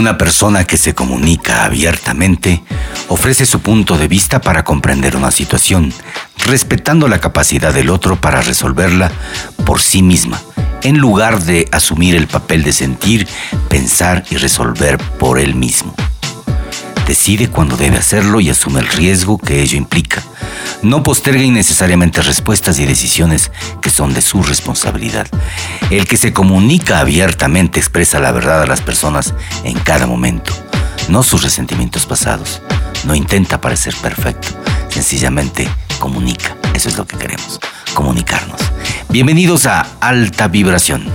Una persona que se comunica abiertamente ofrece su punto de vista para comprender una situación, respetando la capacidad del otro para resolverla por sí misma, en lugar de asumir el papel de sentir, pensar y resolver por él mismo. Decide cuándo debe hacerlo y asume el riesgo que ello implica. No posterga innecesariamente respuestas y decisiones que son de su responsabilidad. El que se comunica abiertamente expresa la verdad a las personas en cada momento, no sus resentimientos pasados. No intenta parecer perfecto, sencillamente comunica. Eso es lo que queremos, comunicarnos. Bienvenidos a Alta Vibración,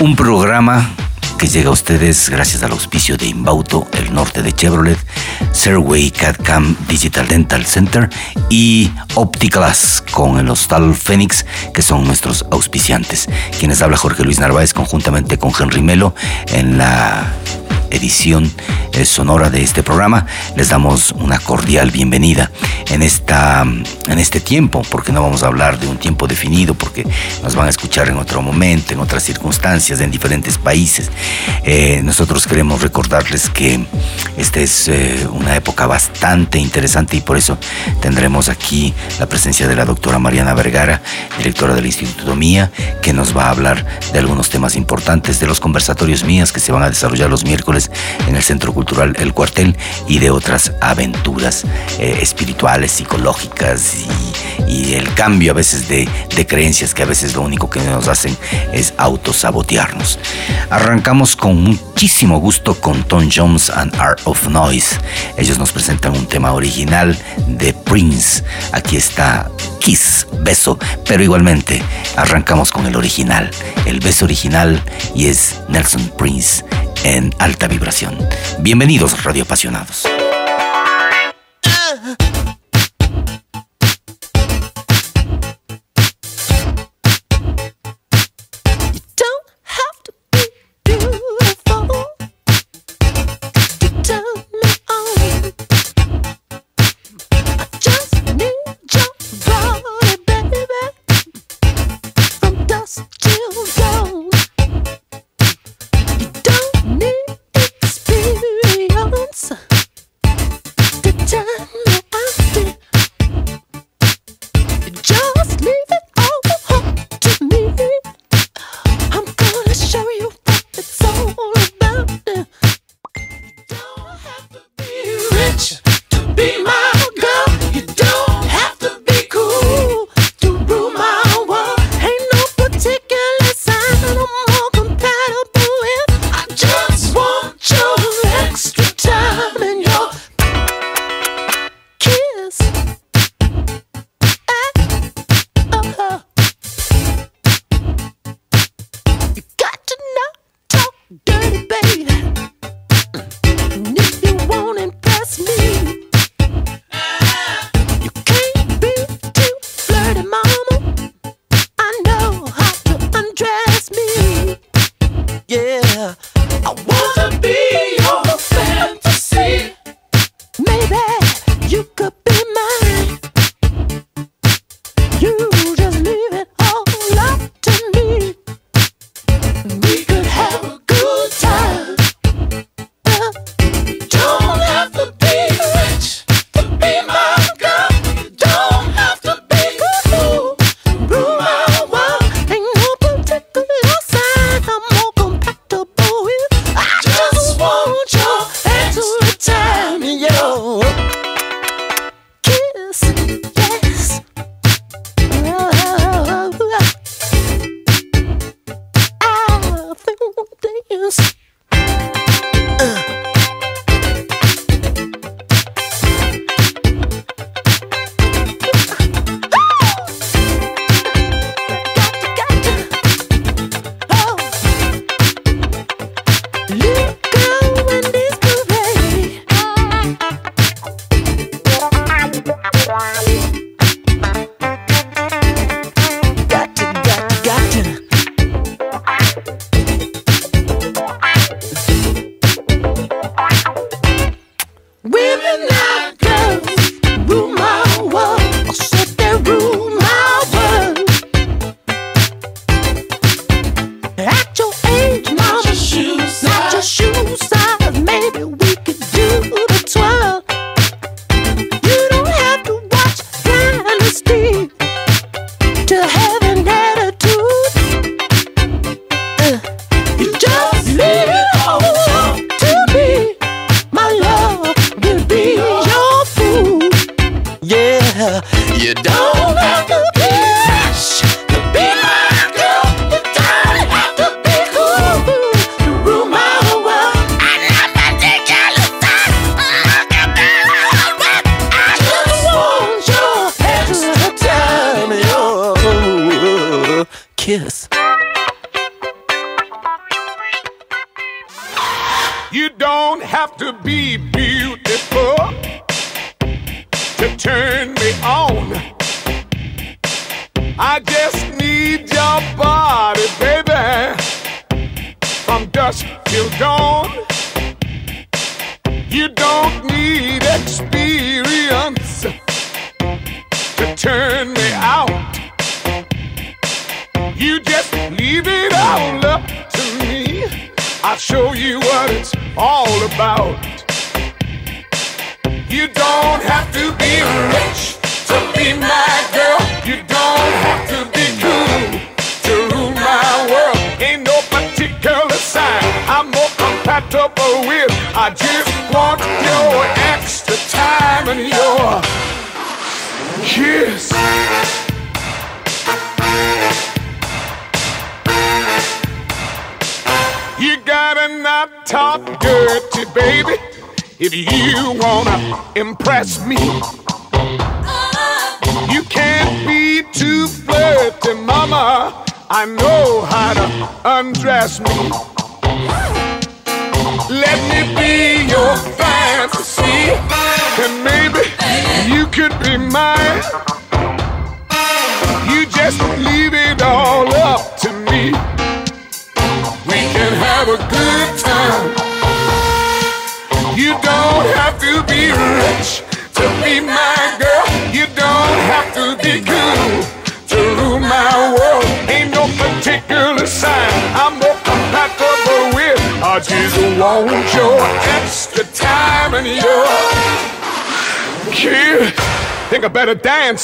un programa que llega a ustedes gracias al auspicio de Inbauto, el norte de Chevrolet, Serway CAD-CAM Digital Dental Center y Opticlass con el Hostal Phoenix, que son nuestros auspiciantes. Quienes habla Jorge Luis Narváez conjuntamente con Henry Melo en la edición eh, sonora de este programa. Les damos una cordial bienvenida en, esta, en este tiempo, porque no vamos a hablar de un tiempo definido, porque nos van a escuchar en otro momento, en otras circunstancias, en diferentes países. Eh, nosotros queremos recordarles que esta es eh, una época bastante interesante y por eso tendremos aquí la presencia de la doctora Mariana Vergara, directora del Instituto Mía, que nos va a hablar de algunos temas importantes de los conversatorios mías que se van a desarrollar los miércoles en el Centro Cultural El Cuartel y de otras aventuras eh, espirituales, psicológicas y, y, el cambio a veces de, de creencias que a veces lo único que nos hacen es autosabotearnos. Arrancamos con muchísimo gusto con Tom Jones and Art of Noise. Ellos nos presentan un tema original de Prince. Aquí está Kiss, beso, pero igualmente arrancamos con el original, el beso original y es Nelson Prince en alta vibración. Bienvenidos, Radio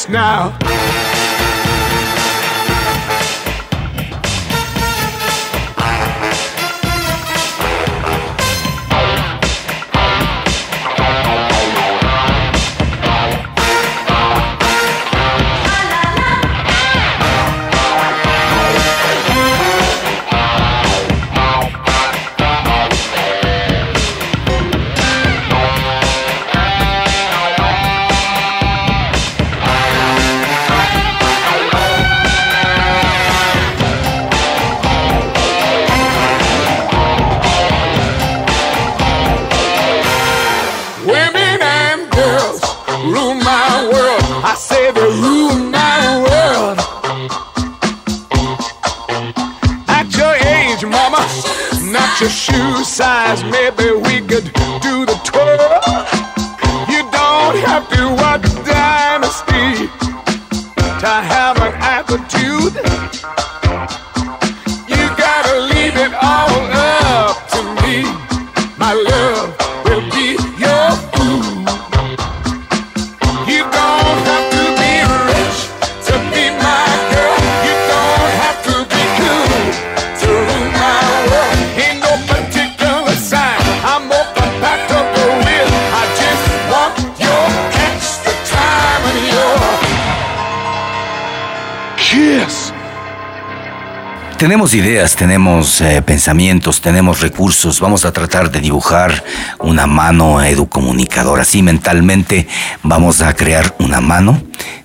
now. Tenemos ideas, tenemos eh, pensamientos, tenemos recursos. Vamos a tratar de dibujar una mano educomunicadora. Así mentalmente vamos a crear una mano.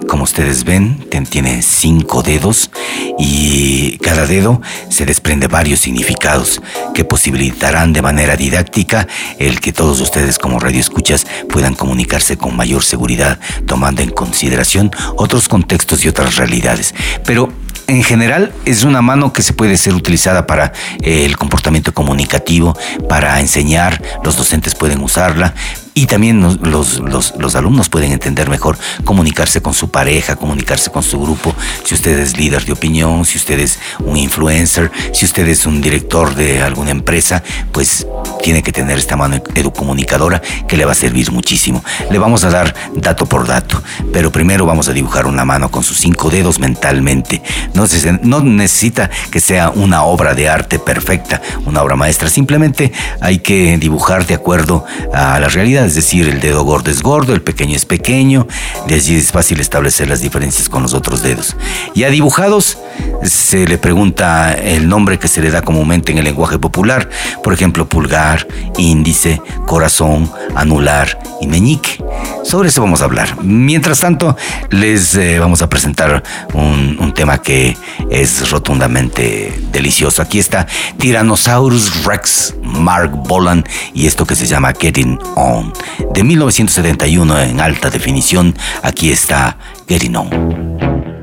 Como ustedes ven, tiene cinco dedos y cada dedo se desprende varios significados que posibilitarán de manera didáctica el que todos ustedes como radioescuchas puedan comunicarse con mayor seguridad, tomando en consideración otros contextos y otras realidades. Pero en general es una mano que se puede ser utilizada para eh, el comportamiento comunicativo, para enseñar, los docentes pueden usarla y también los, los- los alumnos pueden entender mejor comunicarse con su pareja, comunicarse con su grupo, si usted es líder de opinión, si usted es un influencer, si usted es un director de alguna empresa, pues tiene que tener esta mano educomunicadora que le va a servir muchísimo. Le vamos a dar dato por dato, pero primero vamos a dibujar una mano con sus cinco dedos mentalmente. No, se, no necesita que sea una obra de arte perfecta, una obra maestra, simplemente hay que dibujar de acuerdo a la realidad, es decir, el dedo gordo es gordo, el pequeño es pequeño, de allí es fácil establecer las diferencias con los otros dedos. Ya dibujados, se le pregunta el nombre que se le da comúnmente en el lenguaje popular, por ejemplo, pulgar, índice, corazón, anular y meñique. Sobre eso vamos a hablar. Mientras tanto, les eh, vamos a presentar un, un, tema que es rotundamente delicioso. Aquí está Tyrannosaurus Rex, Mark Bolan y esto que se llama Getting On. De 1971 en alta definición, aquí está Getting On.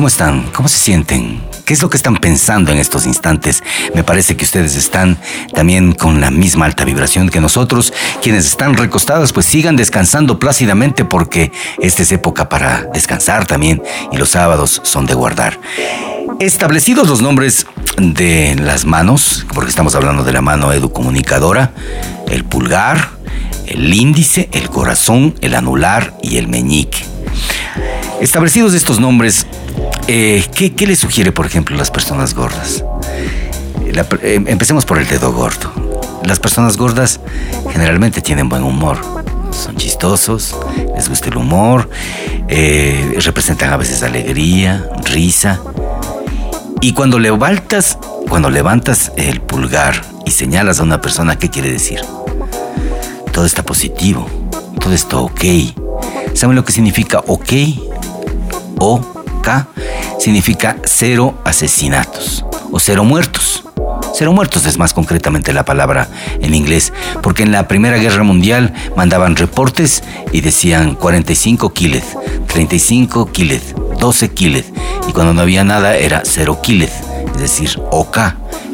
¿Cómo están? ¿Cómo se sienten? ¿Qué es lo que están pensando en estos instantes? Me parece que ustedes están también con la misma alta vibración que nosotros. Quienes están recostados, pues sigan descansando plácidamente porque esta es época para descansar también y los sábados son de guardar. Establecidos los nombres de las manos, porque estamos hablando de la mano educomunicadora, el pulgar, el índice, el corazón, el anular y el meñique. Establecidos estos nombres, eh, ¿qué, qué les sugiere, por ejemplo, las personas gordas? Eh, empecemos por el dedo gordo. Las personas gordas generalmente tienen buen humor. Son chistosos, les gusta el humor, eh, representan a veces alegría, risa. Y cuando levantas, cuando levantas el pulgar y señalas a una persona, ¿qué quiere decir? Todo está positivo, todo está ok. ¿Saben lo que significa ok? Significa cero asesinatos o cero muertos. Cero muertos es más concretamente la palabra en inglés, porque en la Primera Guerra Mundial mandaban reportes y decían 45 killed, 35 killed, 12 killed, y cuando no había nada era cero killed, es decir, OK.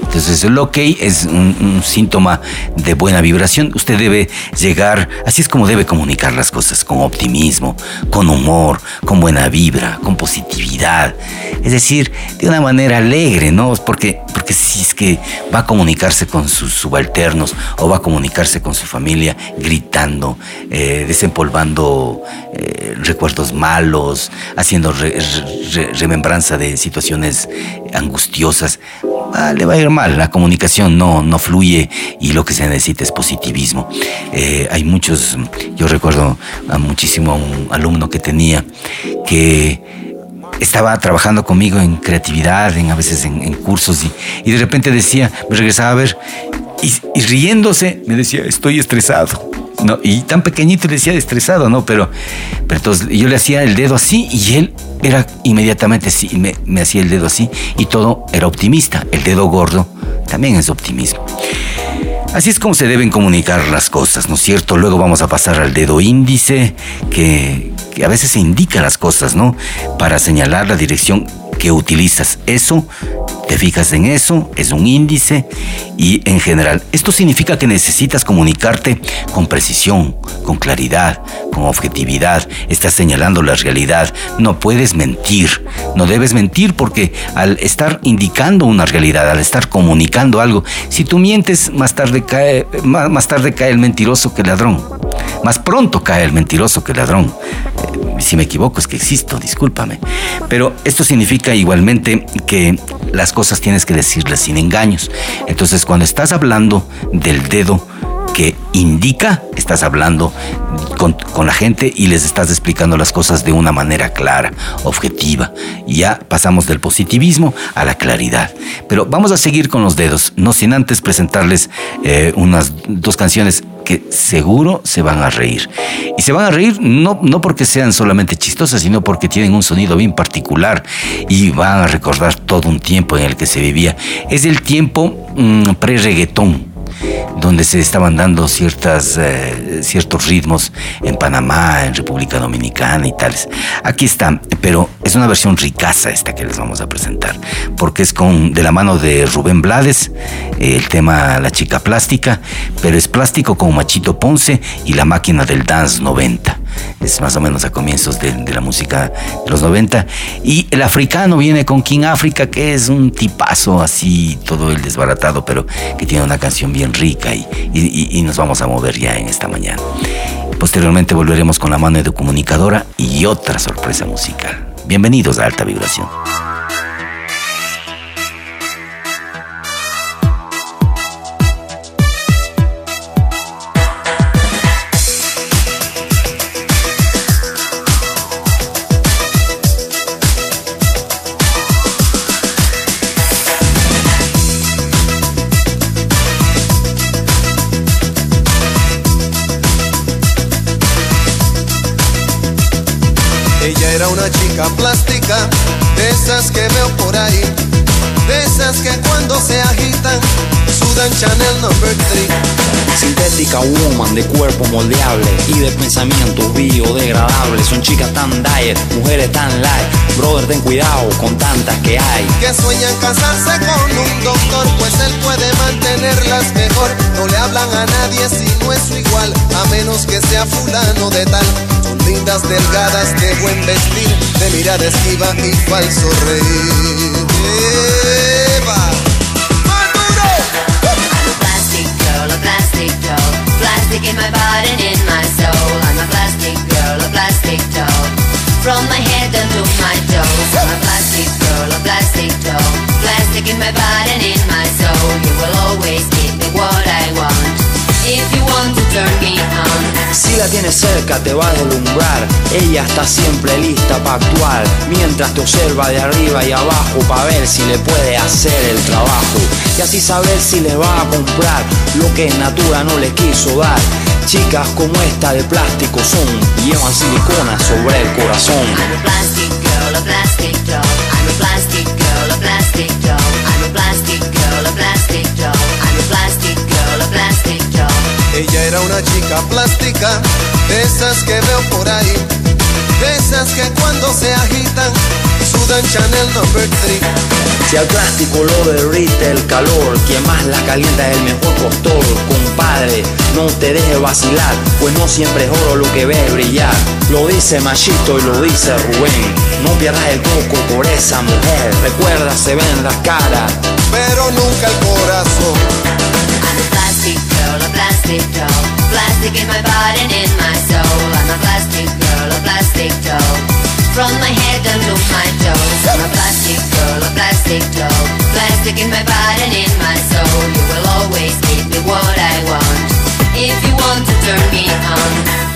Entonces el ok es un, síntoma de buena vibración. Usted debe llegar, así es como debe comunicar las cosas, con optimismo, con humor, con buena vibra, con positividad. Es decir, de una manera alegre, ¿no? Porque, porque si es que va a comunicarse con sus subalternos o va a comunicarse con su familia gritando, eh, desempolvando eh, recuerdos malos, haciendo re- re- remembranza de situaciones angustiosas, le va a ir mal. La comunicación no, no fluye y lo que se necesita es positivismo. Eh, hay muchos, yo recuerdo a muchísimo a un alumno que tenía que estaba trabajando conmigo en creatividad, en a veces en, cursos y, y de repente decía, me regresaba a ver y riéndose me decía, estoy estresado. No, y tan pequeñito le decía estresado, ¿no? Pero, pero entonces yo le hacía el dedo así y él era inmediatamente así, me, me hacía el dedo así y todo era optimista. El dedo gordo también es optimismo. Así es como se deben comunicar las cosas, ¿no es cierto? Luego vamos a pasar al dedo índice, que, que a veces se indica las cosas, ¿no? Para señalar la dirección que utilizas. Eso, te fijas en eso, es un índice y en general. Esto significa que necesitas comunicarte con precisión, con claridad, con objetividad. Estás señalando la realidad. No puedes mentir. No debes mentir porque al estar indicando una realidad, al estar comunicando algo, si tú mientes, más tarde cae, más, tarde cae el mentiroso que el ladrón. Más pronto cae el mentiroso que el ladrón. Eh, si me equivoco es que existo, discúlpame. Pero esto significa igualmente que las cosas tienes que decirlas sin engaños. Entonces cuando estás hablando del dedo que indica, estás hablando con, la gente y les estás explicando las cosas de una manera clara, objetiva. Ya pasamos del positivismo a la claridad. Pero vamos a seguir con los dedos, no sin antes presentarles eh, unas dos canciones que seguro se van a reír. Y se van a reír no, no porque sean solamente chistosas, sino porque tienen un sonido bien particular y van a recordar todo un tiempo en el que se vivía. Es el tiempo mm, pre-reggaetón donde se estaban dando ciertas, eh, ciertos ritmos en Panamá, en República Dominicana y tales. Aquí está, pero es una versión ricaza esta que les vamos a presentar, porque es con de la mano de Rubén Blades, eh, el tema La chica plástica, pero es plástico con Machito Ponce y la máquina del dance 90. Es más o menos a comienzos de, la música de los 90. Y el africano viene con King Africa, que es un tipazo así, todo el desbaratado, pero que tiene una canción bien rica y, y- y nos vamos a mover ya en esta mañana. Posteriormente volveremos con la mano de comunicadora y otra sorpresa musical. Bienvenidos a Alta Vibración. Que cuando se agitan, su sudan Chanel number 3. Sintética woman de cuerpo moldeable y de pensamientos biodegradables. Son chicas tan diet, mujeres tan light. Brother, ten cuidado con tantas que hay. que sueñan casarse con un doctor, pues él puede mantenerlas mejor. No le hablan a nadie si no es su igual, a menos que sea fulano de tal. Son lindas, delgadas, de buen vestir, de mirada esquiva y falso reír. In my body and in my soul. I'm a plastic girl, a plastic doll. From my head down to my toes. I'm a plastic girl, a plastic doll. Plastic in my body and in my soul. You will always give me what I want. Si la tienes cerca te va a deslumbrar. Ella está siempre lista para actuar. Mientras te observa de arriba y abajo para ver si le puede hacer el trabajo. Y así saber si les va a comprar lo que en Natura no les quiso dar. Chicas como esta de plástico son y llevan silicona sobre el corazón. I'm a plastic girl, a plastic doll. I'm a plastic girl, a plastic doll. Ella era una chica plástica, de esas que veo por ahí, de esas que cuando se agitan, sudan Chanel number 3. Si al plástico lo derrite el calor, quien más la calienta es el mejor postor. Compadre, no te dejes vacilar, pues no siempre es oro lo que ves brillar. Lo dice Machito y lo dice Rubén. No pierdas el coco por esa mujer. Recuerda, se ven las caras. pero nunca el corazón. I'm a plastic girl, a plastic doll. Plastic in my body and in my soul. I'm a plastic girl, a plastic doll. From my head down to my toes. I'm a plastic girl, a plastic doll. Plastic in my body and in my soul. You will always give me what I want. If you want to turn me on.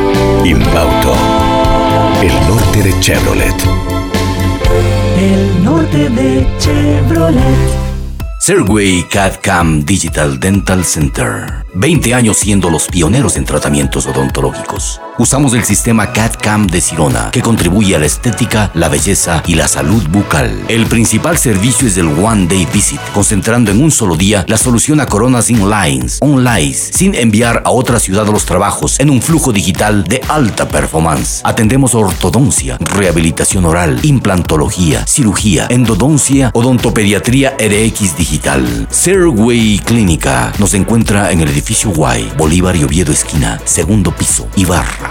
Inbauto, el norte de Chevrolet. El norte de Chevrolet. Serway CAD-CAM Digital Dental Center. 20 años siendo los pioneros en tratamientos odontológicos. Usamos el sistema CAD-CAM de Sirona, que contribuye a la estética, la belleza y la salud bucal. El principal servicio es el One Day Visit, concentrando en un solo día la solución a coronas inlines, online, sin enviar a otra ciudad los trabajos, en un flujo digital de alta performance. Atendemos ortodoncia, rehabilitación oral, implantología, cirugía, endodoncia, odontopediatría RX digital. Serway Clínica nos encuentra en el edificio Y, Bolívar y Oviedo esquina, segundo piso, Ibarra.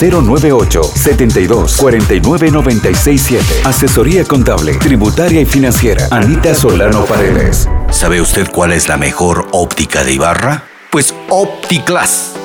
098 72 49 96 7. Asesoría contable, tributaria y financiera. Anita Solano Paredes. ¿Sabe usted cuál es la mejor óptica de Ibarra? Pues OptiClass,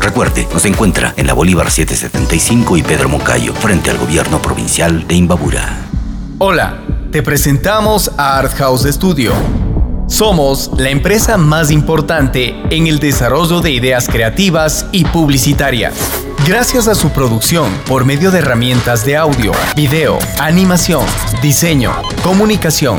Recuerde, nos encuentra en la Bolívar 775 y Pedro Moncayo, frente al gobierno provincial de Imbabura. Hola, te presentamos a Art House Studio. Somos la empresa más importante en el desarrollo de ideas creativas y publicitarias. Gracias a su producción por medio de herramientas de audio, video, animación, diseño, comunicación.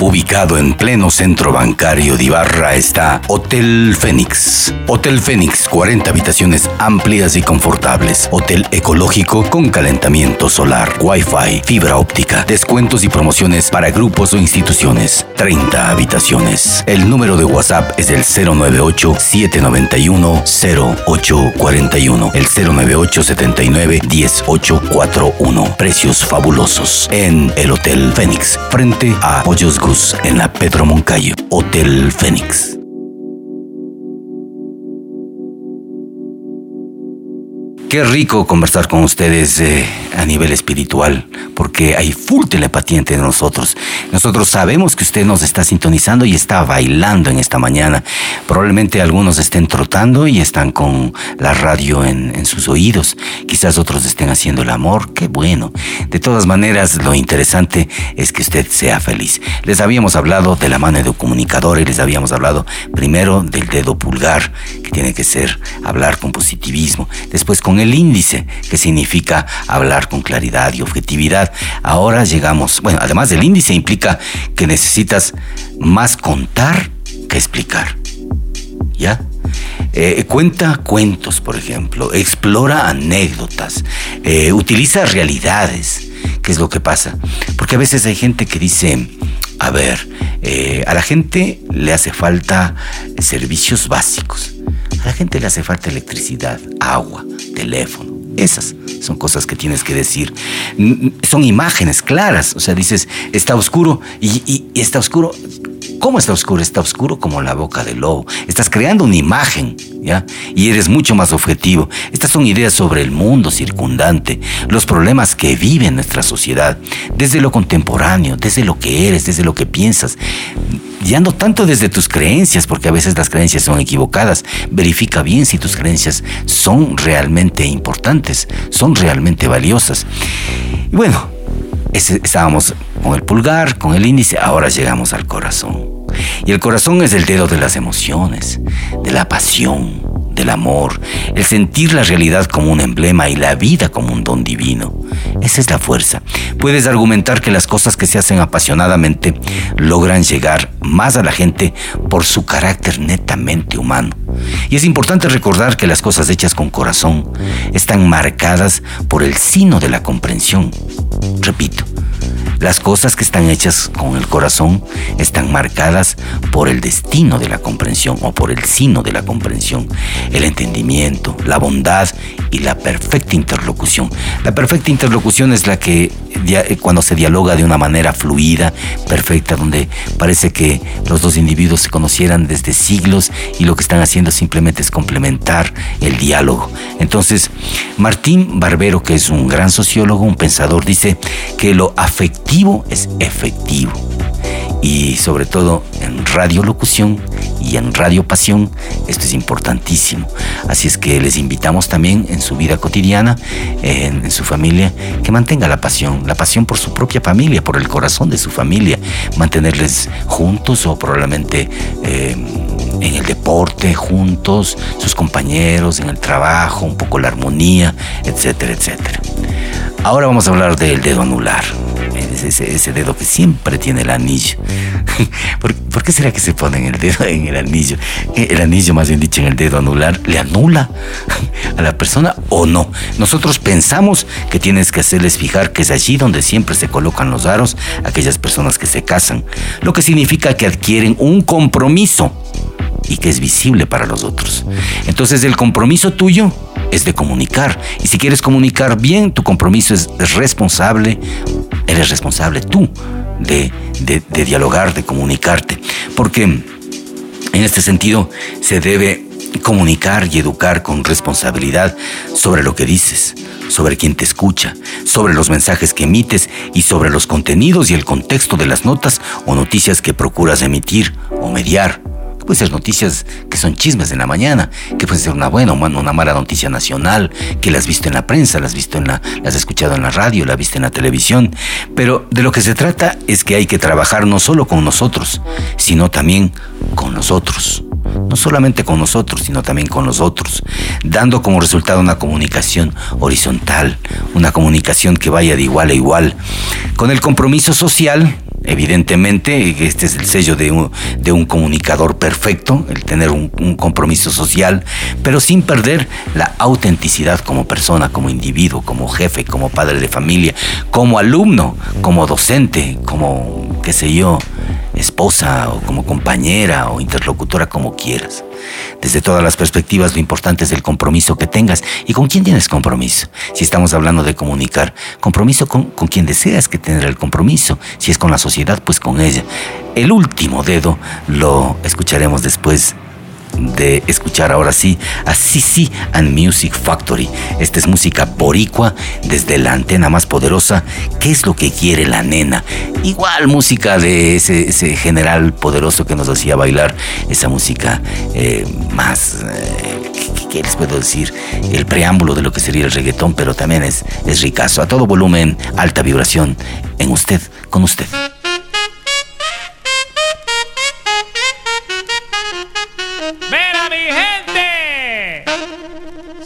Ubicado en pleno centro bancario de Ibarra está Hotel Fénix. Hotel Fénix, 40 habitaciones amplias y confortables. Hotel ecológico con calentamiento solar, Wi-Fi, fibra óptica, descuentos y promociones para grupos o instituciones. 30 habitaciones. El número de WhatsApp es el 098-791-0841. El 098-79-1841. Precios fabulosos en el Hotel Fénix, frente a Pollos En la Pedro Moncayo. Hotel Fénix. Qué rico conversar con ustedes eh, a nivel espiritual, porque hay full telepatía entre nosotros. Nosotros sabemos que usted nos está sintonizando y está bailando en esta mañana. Probablemente algunos estén trotando y están con la radio en, en sus oídos. Quizás otros estén haciendo el amor. Qué bueno. De todas maneras, lo interesante es que usted sea feliz. Les habíamos hablado de la mano de comunicador y les habíamos hablado primero del dedo pulgar, que tiene que ser hablar con positivismo. Después con el índice, que significa hablar con claridad y objetividad. Ahora llegamos, bueno, además del índice implica que necesitas más contar que explicar. ¿Ya? Eh, cuenta cuentos, por ejemplo, explora anécdotas, eh, utiliza realidades. ¿Qué es lo que pasa? Porque a veces hay gente que dice, a ver, eh, a la gente le hace falta servicios básicos. A la gente le hace falta electricidad, agua, teléfono. Esas son cosas que tienes que decir. Son imágenes claras. O sea, dices, está oscuro y está oscuro. ¿Cómo está oscuro? Está oscuro como la boca del lobo. Estás creando una imagen, ¿ya? Y eres mucho más objetivo. Estas son ideas sobre el mundo circundante, los problemas que vive nuestra sociedad, desde lo contemporáneo, desde lo que eres, desde lo que piensas. Ya tanto desde tus creencias, porque a veces las creencias son equivocadas. Verifica bien si tus creencias son realmente importantes, son realmente valiosas. Y bueno, estábamos con el pulgar, con el índice, ahora llegamos al corazón. Y el corazón es el dedo de las emociones, de la pasión, del amor, el sentir la realidad como un emblema y la vida como un don divino. Esa es la fuerza. Puedes argumentar que las cosas que se hacen apasionadamente logran llegar más a la gente por su carácter netamente humano. Y es importante recordar que las cosas hechas con corazón están marcadas por el sino de la comprensión. Repito, las cosas que están hechas con el corazón están marcadas por el destino de la comprensión o por el sino de la comprensión, el entendimiento, la bondad y la perfecta interlocución. La perfecta interlocución es la que dia- cuando se dialoga de una manera fluida, perfecta, donde parece que los dos individuos se conocieran desde siglos y lo que están haciendo simplemente es complementar el diálogo. Entonces, Martín Barbero, que es un gran sociólogo, un pensador, dice que lo afectivo es efectivo. Y sobre todo en radiolocución y en radio pasión, esto es importantísimo. Así es que les invitamos también en su vida cotidiana, en, en su familia, que mantenga la pasión, la pasión por su propia familia, por el corazón de su familia, mantenerles juntos o probablemente eh, en el deporte juntos, sus compañeros, en el trabajo, un poco la armonía, etcétera, etcétera. Ahora vamos a hablar del dedo anular. Ese, ese- dedo que siempre tiene el anillo. ¿Por, por qué será que se pone el dedo en el anillo? El anillo, más bien dicho, en el dedo anular, ¿le anula a la persona o no? Nosotros pensamos que tienes que hacerles fijar que es allí donde siempre se colocan los aros aquellas personas que se casan. Lo que significa que adquieren un compromiso y que es visible para los otros. Entonces el compromiso tuyo es de comunicar. Y si quieres comunicar bien, tu compromiso es responsable, eres responsable tú de, de- dialogar, de comunicarte. Porque en este sentido se debe comunicar y educar con responsabilidad sobre lo que dices, sobre quien te escucha, sobre los mensajes que emites y sobre los contenidos y el contexto de las notas o noticias que procuras emitir o mediar. Puede ser noticias que son chismes de la mañana, que puede ser una buena o una mala noticia nacional, que las has visto en la prensa, las has visto en la, escuchado en la radio, las has visto en la televisión. Pero de lo que se trata es que hay que trabajar no solo con nosotros, sino también con los otros. No solamente con nosotros, sino también con los otros, dando como resultado una comunicación horizontal, una comunicación que vaya de igual a igual, con el compromiso social Evidentemente, este es el sello de un, comunicador perfecto, el tener un compromiso social, pero sin perder la autenticidad como persona, como individuo, como jefe, como padre de familia, como alumno, como docente, como, qué sé yo, esposa o como compañera o interlocutora, como quieras. Desde todas las perspectivas, lo importante es el compromiso que tengas. ¿Y con quién tienes compromiso? Si estamos hablando de comunicar, compromiso con, con quien deseas que tener el compromiso. Si es con la sociedad, pues con ella. El último dedo lo escucharemos después de escuchar ahora sí a CC and Music Factory. Esta es música boricua desde la antena más poderosa. ¿Qué es lo que quiere la nena? Igual música de ese, ese general poderoso que nos hacía bailar, esa música eh, más... eh, ¿qué- ¿Qué les puedo decir? El preámbulo de lo que sería el reggaetón, pero también es, es ricazo. A todo volumen, alta vibración. En usted, con usted.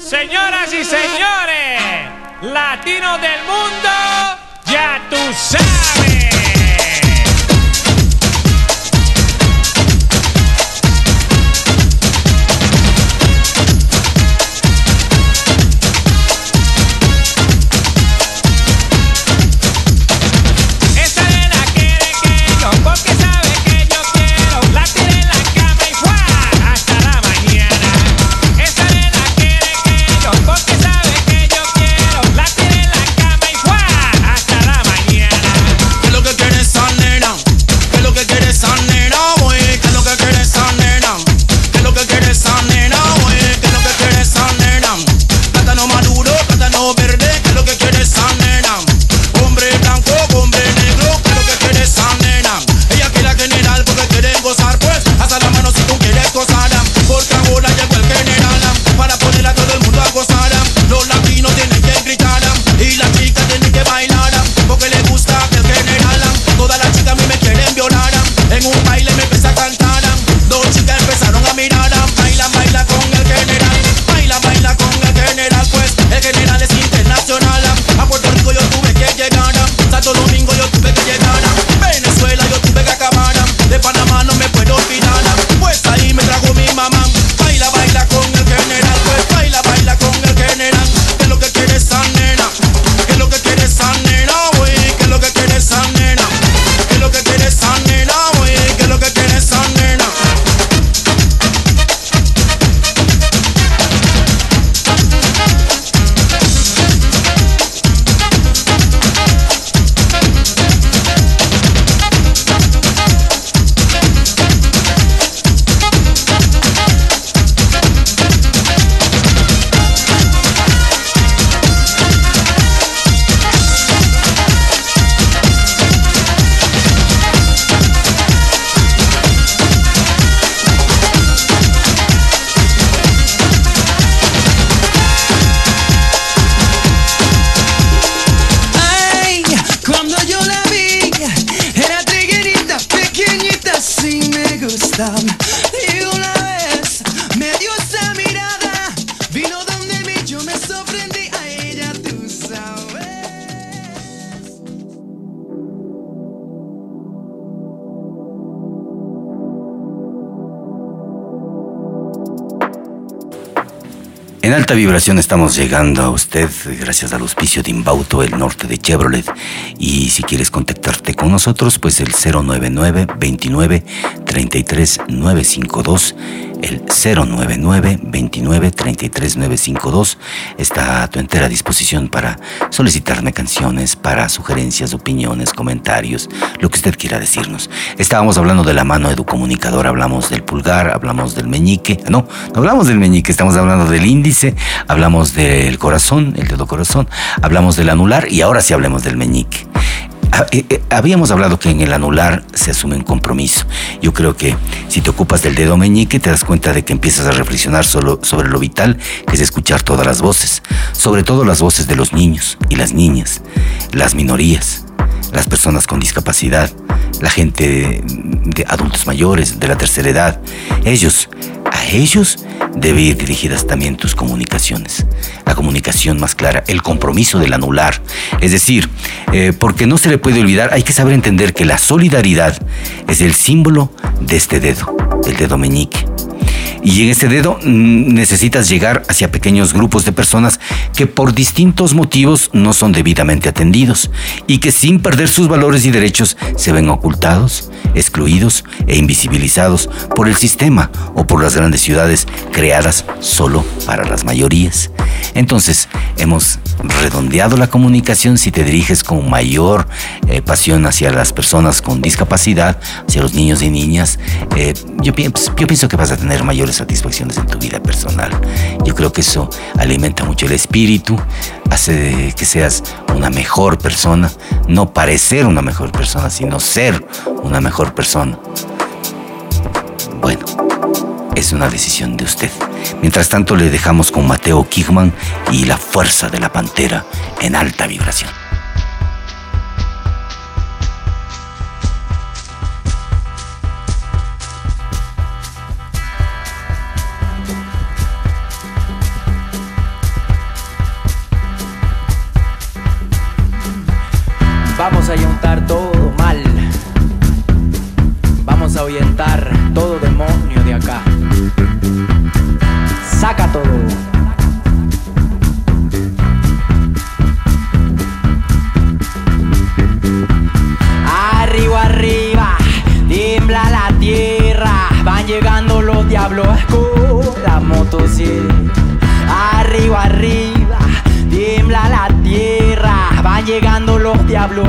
Señoras y señores, latinos del mundo, ya tú sabes. Alta vibración estamos llegando a usted gracias al auspicio de Inbauto, el norte de Chevrolet. Y si quieres contactarte con nosotros, pues el 099 29 33 952 el 099 29 33 952 está a tu entera disposición para solicitarme canciones, para sugerencias, opiniones, comentarios, lo que usted quiera decirnos. Estábamos hablando de la mano educomunicadora, hablamos del pulgar, hablamos del meñique, no, no hablamos del meñique, estamos hablando del índice, hablamos del corazón, el dedo corazón, hablamos del anular y ahora sí hablemos del meñique. Ah, eh, eh, Habíamos hablado que en el anular se asume un compromiso. Yo creo que si te ocupas del dedo meñique te das cuenta de que empiezas a reflexionar solo sobre lo vital que es escuchar todas las voces, sobre todo las voces de los niños y las niñas, las minorías, las personas con discapacidad, la gente de adultos mayores, de la tercera edad. Ellos, a ellos debe ir dirigidas también tus comunicaciones. La comunicación más clara, el compromiso del anular. Es decir, eh, porque no se le puede olvidar, hay que saber entender que la solidaridad es el símbolo de este dedo, el dedo meñique. Y en este dedo mm, necesitas llegar hacia pequeños grupos de personas que por distintos motivos no son debidamente atendidos y que sin perder sus valores y derechos se ven ocultados, excluidos e invisibilizados por el sistema o por las grandes ciudades creadas solo para las mayorías. Entonces, hemos redondeado la comunicación si te diriges con mayor eh, pasión hacia las personas con discapacidad, hacia los niños y niñas. eh, pues, yo pienso que vas a tener mayores satisfacciones en tu vida personal. Yo creo que eso alimenta mucho el espíritu, hace que seas una mejor persona, no parecer una mejor persona, sino ser una mejor persona. Bueno, es una decisión de usted. Mientras tanto, le dejamos con Mateo Kigman y la fuerza de la pantera en alta vibración. Todo mal. Vamos a ahuyentar todo demonio de acá. Saca todo. Arriba, arriba, tiembla la tierra. Van llegando los diablos con la motosierra. Arriba, arriba, tiembla la tierra. Van llegando los diablos.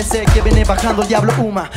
Parece que viene bajando el diablo Uma.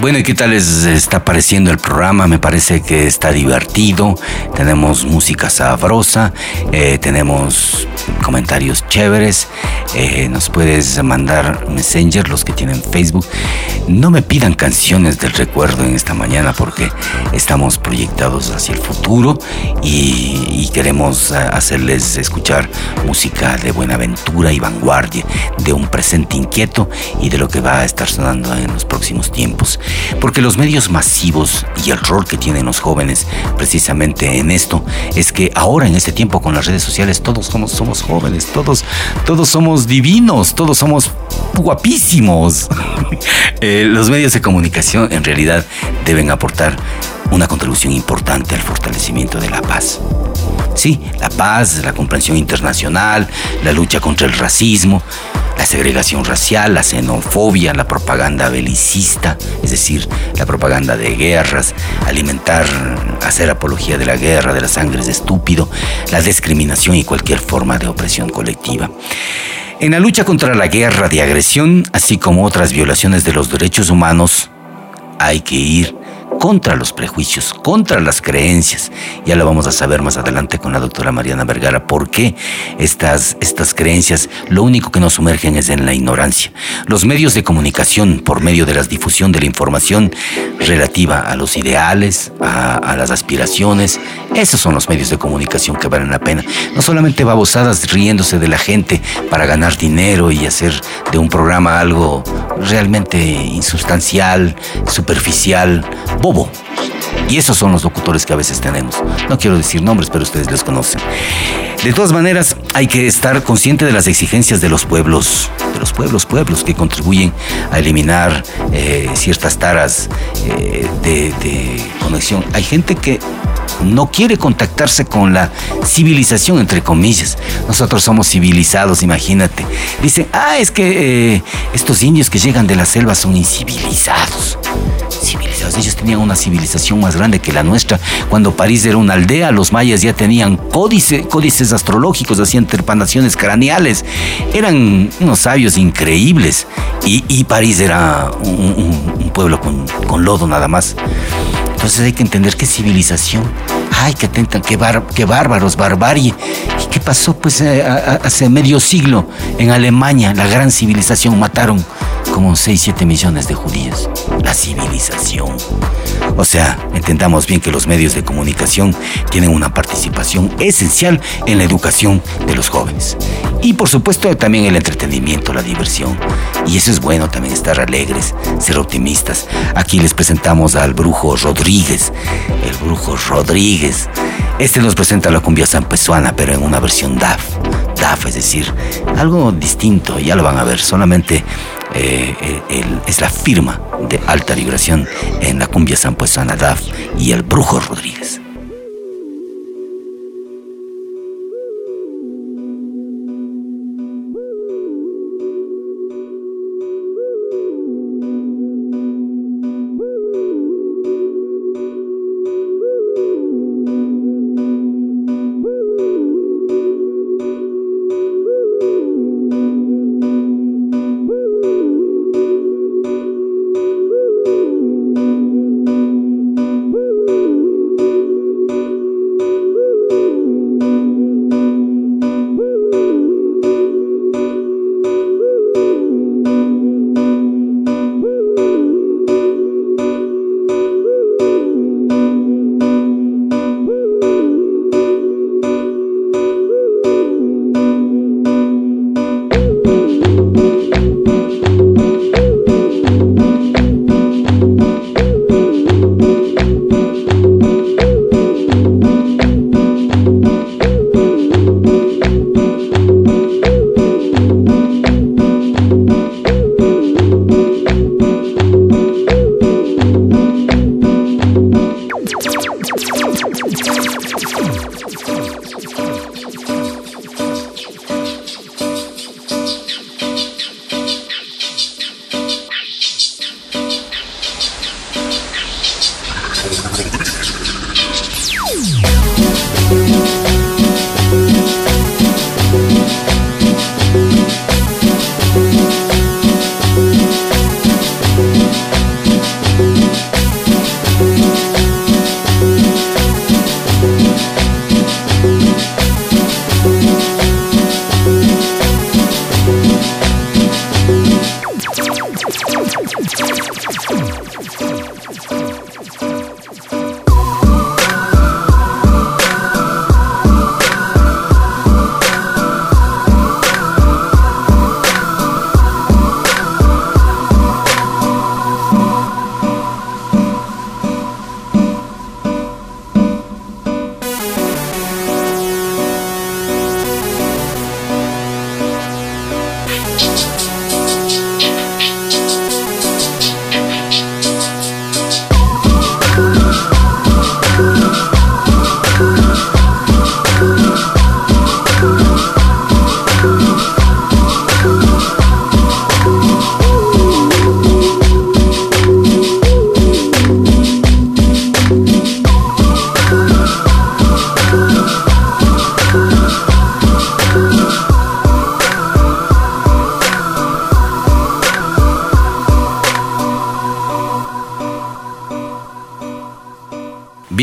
Bueno, ¿y qué tal les está pareciendo el programa? Me parece que está divertido. Tenemos música sabrosa, eh, tenemos comentarios chéveres. eh, nos puedes mandar Messenger, los que tienen Facebook. No me pidan canciones del recuerdo en esta mañana porque estamos proyectados hacia el futuro y, y queremos eh, hacerles escuchar música de Buenaventura y vanguardia, de un presente inquieto y de lo que va a estar sonando en los próximos tiempos. Porque los medios masivos y el rol que tienen los jóvenes precisamente en esto es que ahora en este tiempo con las redes sociales todos somos, somos jóvenes, todos, todos somos divinos, todos somos guapísimos. Eh, los medios de comunicación en realidad deben aportar una contribución importante al fortalecimiento de la paz. Sí, la paz, la comprensión internacional, la lucha contra el racismo, la segregación racial, la xenofobia, la propaganda belicista, es decir, la propaganda de guerras, alimentar, hacer apología de la guerra, de la sangre es estúpido, la discriminación y cualquier forma de opresión colectiva. En la lucha contra la guerra de agresión, así como otras violaciones de los derechos humanos, hay que ir contra los prejuicios, contra las creencias. Ya lo vamos a saber más adelante con la doctora Mariana Vergara, por qué estas, estas creencias lo único que nos sumergen es en la ignorancia. Los medios de comunicación, por medio de la difusión de la información relativa a los ideales, a, a las aspiraciones, esos son los medios de comunicación que valen la pena. No solamente babosadas riéndose de la gente para ganar dinero y hacer de un programa algo realmente insustancial, superficial, bobo. Y esos son los locutores que a veces tenemos. No quiero decir nombres, pero ustedes los conocen. De todas maneras, hay que estar consciente de las exigencias de los pueblos, de los pueblos, pueblos que contribuyen a eliminar eh, ciertas taras eh, de, de conexión. Hay gente que no quiere contactarse con la civilización, entre comillas. Nosotros somos civilizados, imagínate. Dicen, ah, es que eh, estos indios que llegan de la selva son incivilizados. Civilizados, ellos tenían una civilización más grande que la nuestra. Cuando París era una aldea, los mayas ya tenían códice, códices astrológicos, hacían trepanaciones craneales. Eran unos sabios increíbles. Y, París era un, pueblo con lodo nada más. Entonces hay que entender qué civilización. Ay, qué atentan, qué, bar- qué bárbaros, barbarie. ¿Y qué pasó? Pues eh, hace medio siglo en Alemania, la gran civilización, mataron como 6, 7 millones de judíos. La civilización. O sea, entendamos bien que los medios de comunicación tienen una participación esencial en la educación de los jóvenes. Y por supuesto también el entretenimiento, la diversión. Y eso es bueno también, estar alegres, ser optimistas. Aquí les presentamos al brujo Rodríguez, el brujo Rodríguez. Este nos presenta la cumbia zampezuana, pero en una versión DAF. DAF, es decir, algo distinto, ya lo van a ver, solamente eh, eh, es la firma de alta vibración en la cumbia zampezuana DAF y el brujo Rodríguez.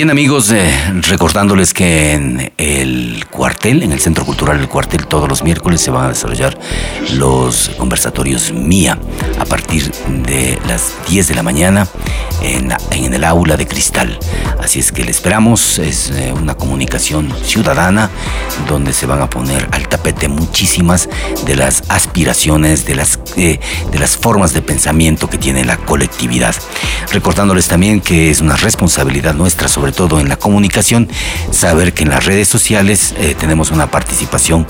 Bien amigos, eh, recordándoles que en el cuartel, en el Centro Cultural del Cuartel, todos los miércoles se van a desarrollar los conversatorios MIA a partir de las 10 de la mañana en, el aula de cristal. Así es que le esperamos, es eh, una comunicación ciudadana donde se van a poner al tapete muchísimas de las aspiraciones, de las, eh, de las formas de pensamiento que tiene la colectividad. Recordándoles también que es una responsabilidad nuestra, sobre todo en la comunicación, saber que en las redes sociales eh, tenemos una participación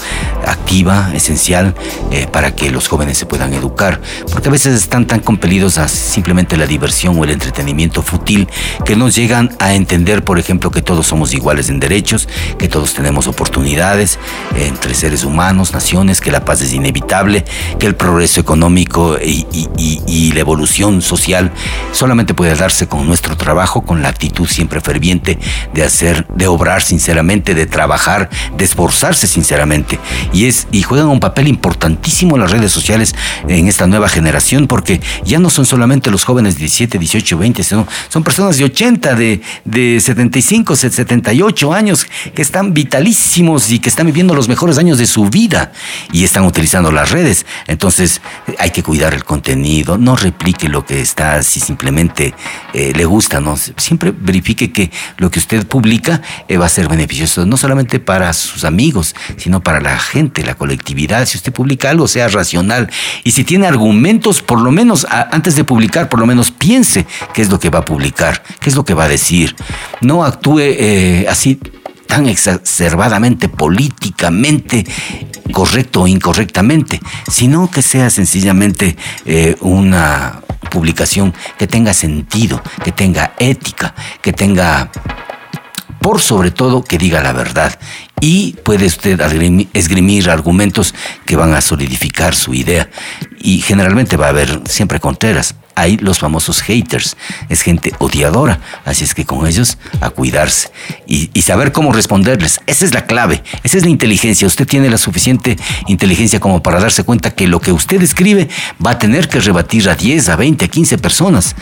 esencial, eh, para que los jóvenes se puedan educar, porque a veces están tan compelidos a simplemente la diversión o el entretenimiento fútil que no llegan a entender, por ejemplo, que todos somos iguales en derechos, que todos tenemos oportunidades eh, entre seres humanos, naciones, que la paz es inevitable, que el progreso económico y la evolución social solamente puede darse con nuestro trabajo, con la actitud siempre ferviente de hacer, de obrar sinceramente, de trabajar, de esforzarse sinceramente. Y es y juegan un papel importantísimo las redes sociales en esta nueva generación porque ya no son solamente los jóvenes de 17, 18, 20, sino son personas de 80, de, de 75, 78 años que están vitalísimos y que están viviendo los mejores años de su vida y están utilizando las redes. Entonces hay que cuidar el contenido, no replique lo que está si simplemente eh, le gusta, no siempre verifique que lo que usted publica eh, va a ser beneficioso no solamente para sus amigos, sino para la gente, la colectividad. Si usted publica algo, sea racional. Y si tiene argumentos, por lo menos antes de publicar, por lo menos piense qué es lo que va a publicar, qué es lo que va a decir. No actúe eh, así tan exacerbadamente políticamente correcto o incorrectamente, sino que sea sencillamente eh, una publicación que tenga sentido, que tenga ética, que tenga por sobre todo que diga la verdad. Y puede usted esgrimir argumentos que van a solidificar su idea. Y generalmente va a haber siempre contreras. Hay los famosos haters. Es gente odiadora. Así es que con ellos a cuidarse. Y, saber cómo responderles. Esa es la clave. Esa es la inteligencia. Usted tiene la suficiente inteligencia como para darse cuenta que lo que usted escribe va a tener que rebatir a 10, a 20, a 15 personas.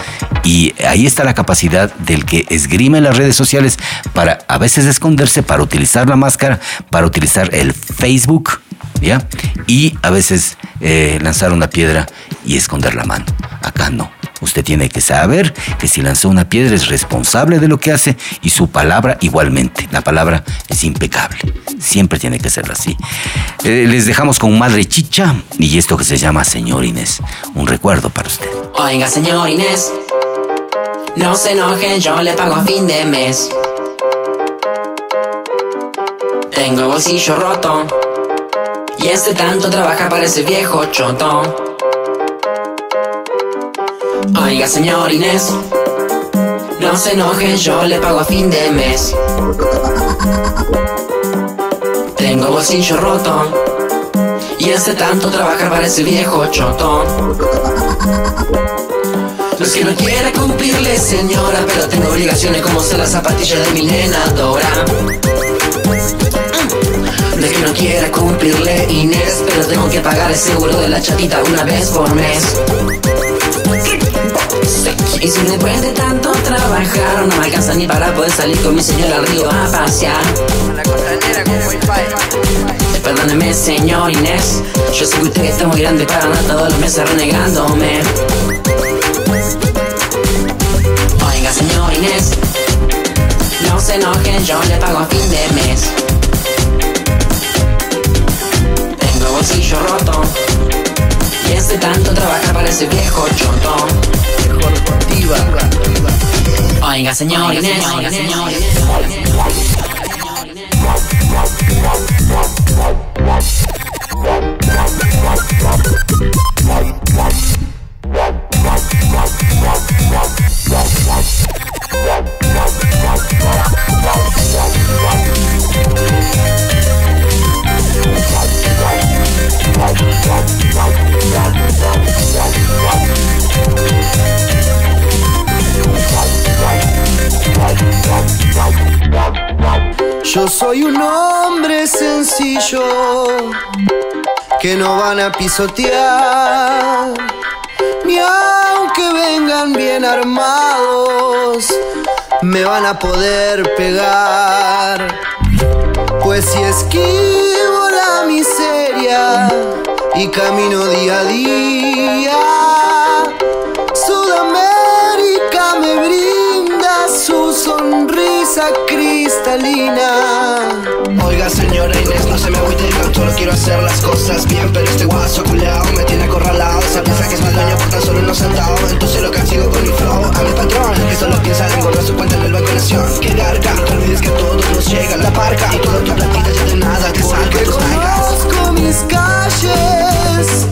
Y ahí está la capacidad del que esgrime las redes sociales para a veces esconderse, para utilizar la máscara, para utilizar el Facebook, ¿ya? Y a veces eh, lanzar una piedra y esconder la mano. Acá no. Usted tiene que saber que si lanzó una piedra es responsable de lo que hace y su palabra igualmente. La palabra es impecable. Siempre tiene que ser así. Eh, les dejamos con Madre Chicha y esto que se llama Señor Inés. Un recuerdo para usted. Oiga, señor Inés, no se enojen, yo le pago a fin de mes. Tengo bolsillo roto y este tanto trabaja para ese viejo choto. Oiga, señor Inés, no se enojen, yo le pago a fin de mes. Tengo bolsillo roto y este tanto trabajar para ese viejo choto. No que no quiera cumplirle, señora, pero tengo obligaciones como ser la zapatilla de mi nena Dora. No es que no quiera cumplirle, Inés, pero tengo que pagar el seguro de la chatita una vez por mes. Y si después de tanto trabajar no me alcanza ni para poder salir con mi señora al río a pasear. Perdóneme, señor Inés. Yo sé que usted está muy grande para andar todos los meses renegándome. Oiga, señor Inés. No se enojen, yo le pago a fin de mes. Tengo bolsillo roto. Y este tanto trabaja para ese viejo Oiga, señor Inés. Oiga, señor Yo soy un hombre sencillo que no van a pisotear, ni aunque vengan bien armados, me van a poder pegar. Pues si esquivo la miseria y camino día a día, Sudamérica me brinda su sonrisa cristalina. Oiga señora Inés, no se me agüite tan solo quiero hacer las cosas bien Pero este guaso culeado me tiene acorralado. Se piensa que es mal dueño por tan solo unos centavos Entonces lo castigo con mi flow. A mi patrón Que solo piensa en guardar su cuenta en el Banco Nación. Que garga, no te olvides que a todos nos llega la parca. Y toda tu platita ya de nada te salga tus nalgas. Conozco mis calles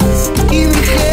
y mi gente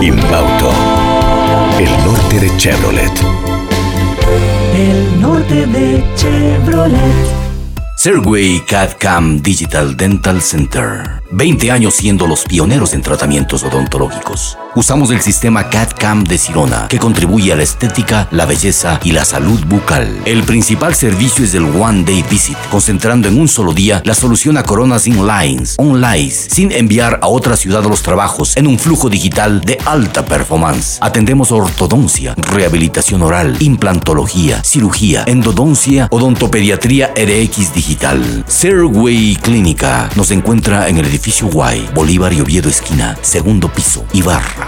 Inbauto, el norte de Chevrolet. El norte de Chevrolet. Serway CAD-CAM Digital Dental Center. 20 años siendo los pioneros en tratamientos odontológicos. Usamos el sistema CAD-CAM de Sirona, que contribuye a la estética, la belleza y la salud bucal. El principal servicio es el One Day Visit, concentrando en un solo día la solución a coronas inlines, online, sin enviar a otra ciudad los trabajos, en un flujo digital de alta performance. Atendemos ortodoncia, rehabilitación oral, implantología, cirugía, endodoncia, odontopediatría RX digital. Serway Clínica nos encuentra en el edificio Y, Bolívar y Oviedo esquina, segundo piso, Ibarra.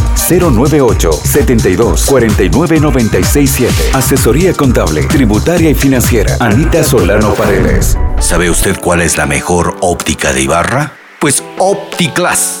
098 72 49 96 7. Asesoría contable, tributaria y financiera. Anita Solano Paredes. ¿Sabe usted cuál es la mejor óptica de Ibarra? Pues OptiClass,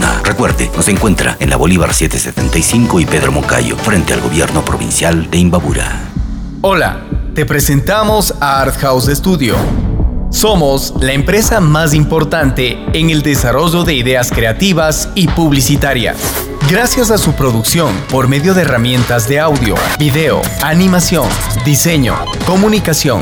Recuerde, nos encuentra en la Bolívar 775 y Pedro Moncayo, frente al gobierno provincial de Imbabura. Hola, te presentamos a Art House Studio. Somos la empresa más importante en el desarrollo de ideas creativas y publicitarias. Gracias a su producción por medio de herramientas de audio, video, animación, diseño, comunicación.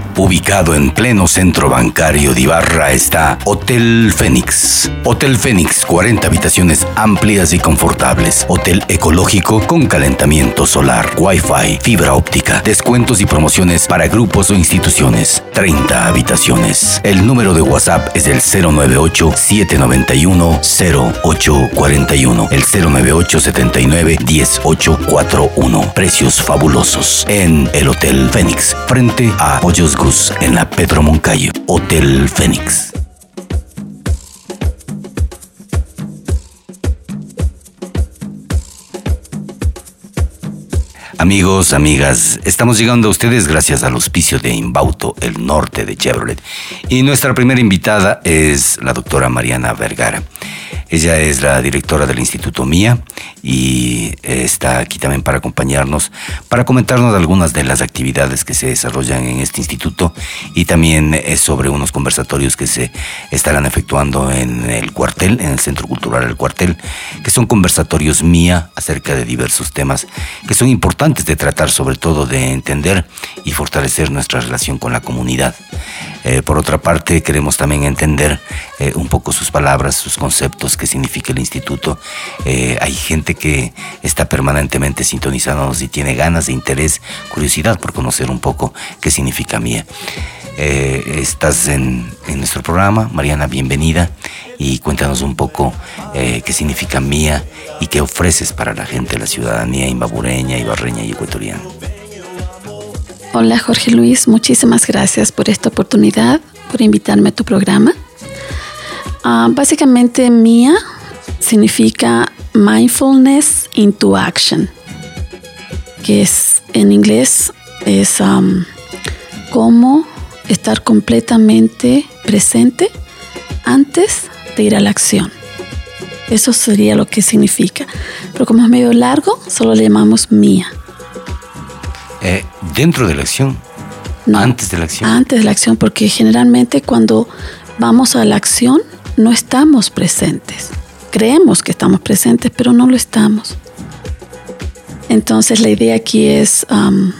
Ubicado en pleno centro bancario de Ibarra está Hotel Fénix. Hotel Fénix, 40 habitaciones amplias y confortables. Hotel ecológico con calentamiento solar, Wi-Fi, fibra óptica, descuentos y promociones para grupos o instituciones. 30 habitaciones. El número de WhatsApp es el 098-791-0841. El 098-79-1841. Precios fabulosos en el Hotel Fénix, frente a Pollos En la Pedro Moncayo. Hotel Fénix. Amigos, amigas, estamos llegando a ustedes gracias al auspicio de Inbauto, el norte de Chevrolet. Y nuestra primera invitada es la doctora Mariana Vergara. Ella es la directora del Instituto MIA y está aquí también para acompañarnos, para comentarnos algunas de las actividades que se desarrollan en este instituto y también sobre unos conversatorios que se estarán efectuando en el cuartel, en el Centro Cultural del Cuartel, que son conversatorios MIA acerca de diversos temas que son importantes de tratar, sobre todo de entender y fortalecer nuestra relación con la comunidad. Eh, por otra parte, queremos también entender eh, un poco sus palabras, sus conceptos, qué significa el instituto. Eh, hay gente que está permanentemente sintonizándonos y tiene ganas de interés, curiosidad por conocer un poco qué significa MIA. Eh, estás en, nuestro programa, Mariana, bienvenida y cuéntanos un poco eh, qué significa MIA y qué ofreces para la gente, la ciudadanía imbabureña, ibarreña y ecuatoriana. Hola Jorge Luis, muchísimas gracias por esta oportunidad, por invitarme a tu programa. Ah, básicamente MIA significa Mindfulness into action, que es en inglés es um, cómo estar completamente presente antes de ir a la acción. Eso sería lo que significa. Pero como es medio largo, solo le llamamos mía. Eh, dentro de la acción, antes de la acción. Antes de la acción, porque generalmente cuando vamos a la acción no estamos presentes. Creemos que estamos presentes, pero no lo estamos. Entonces la idea aquí es um,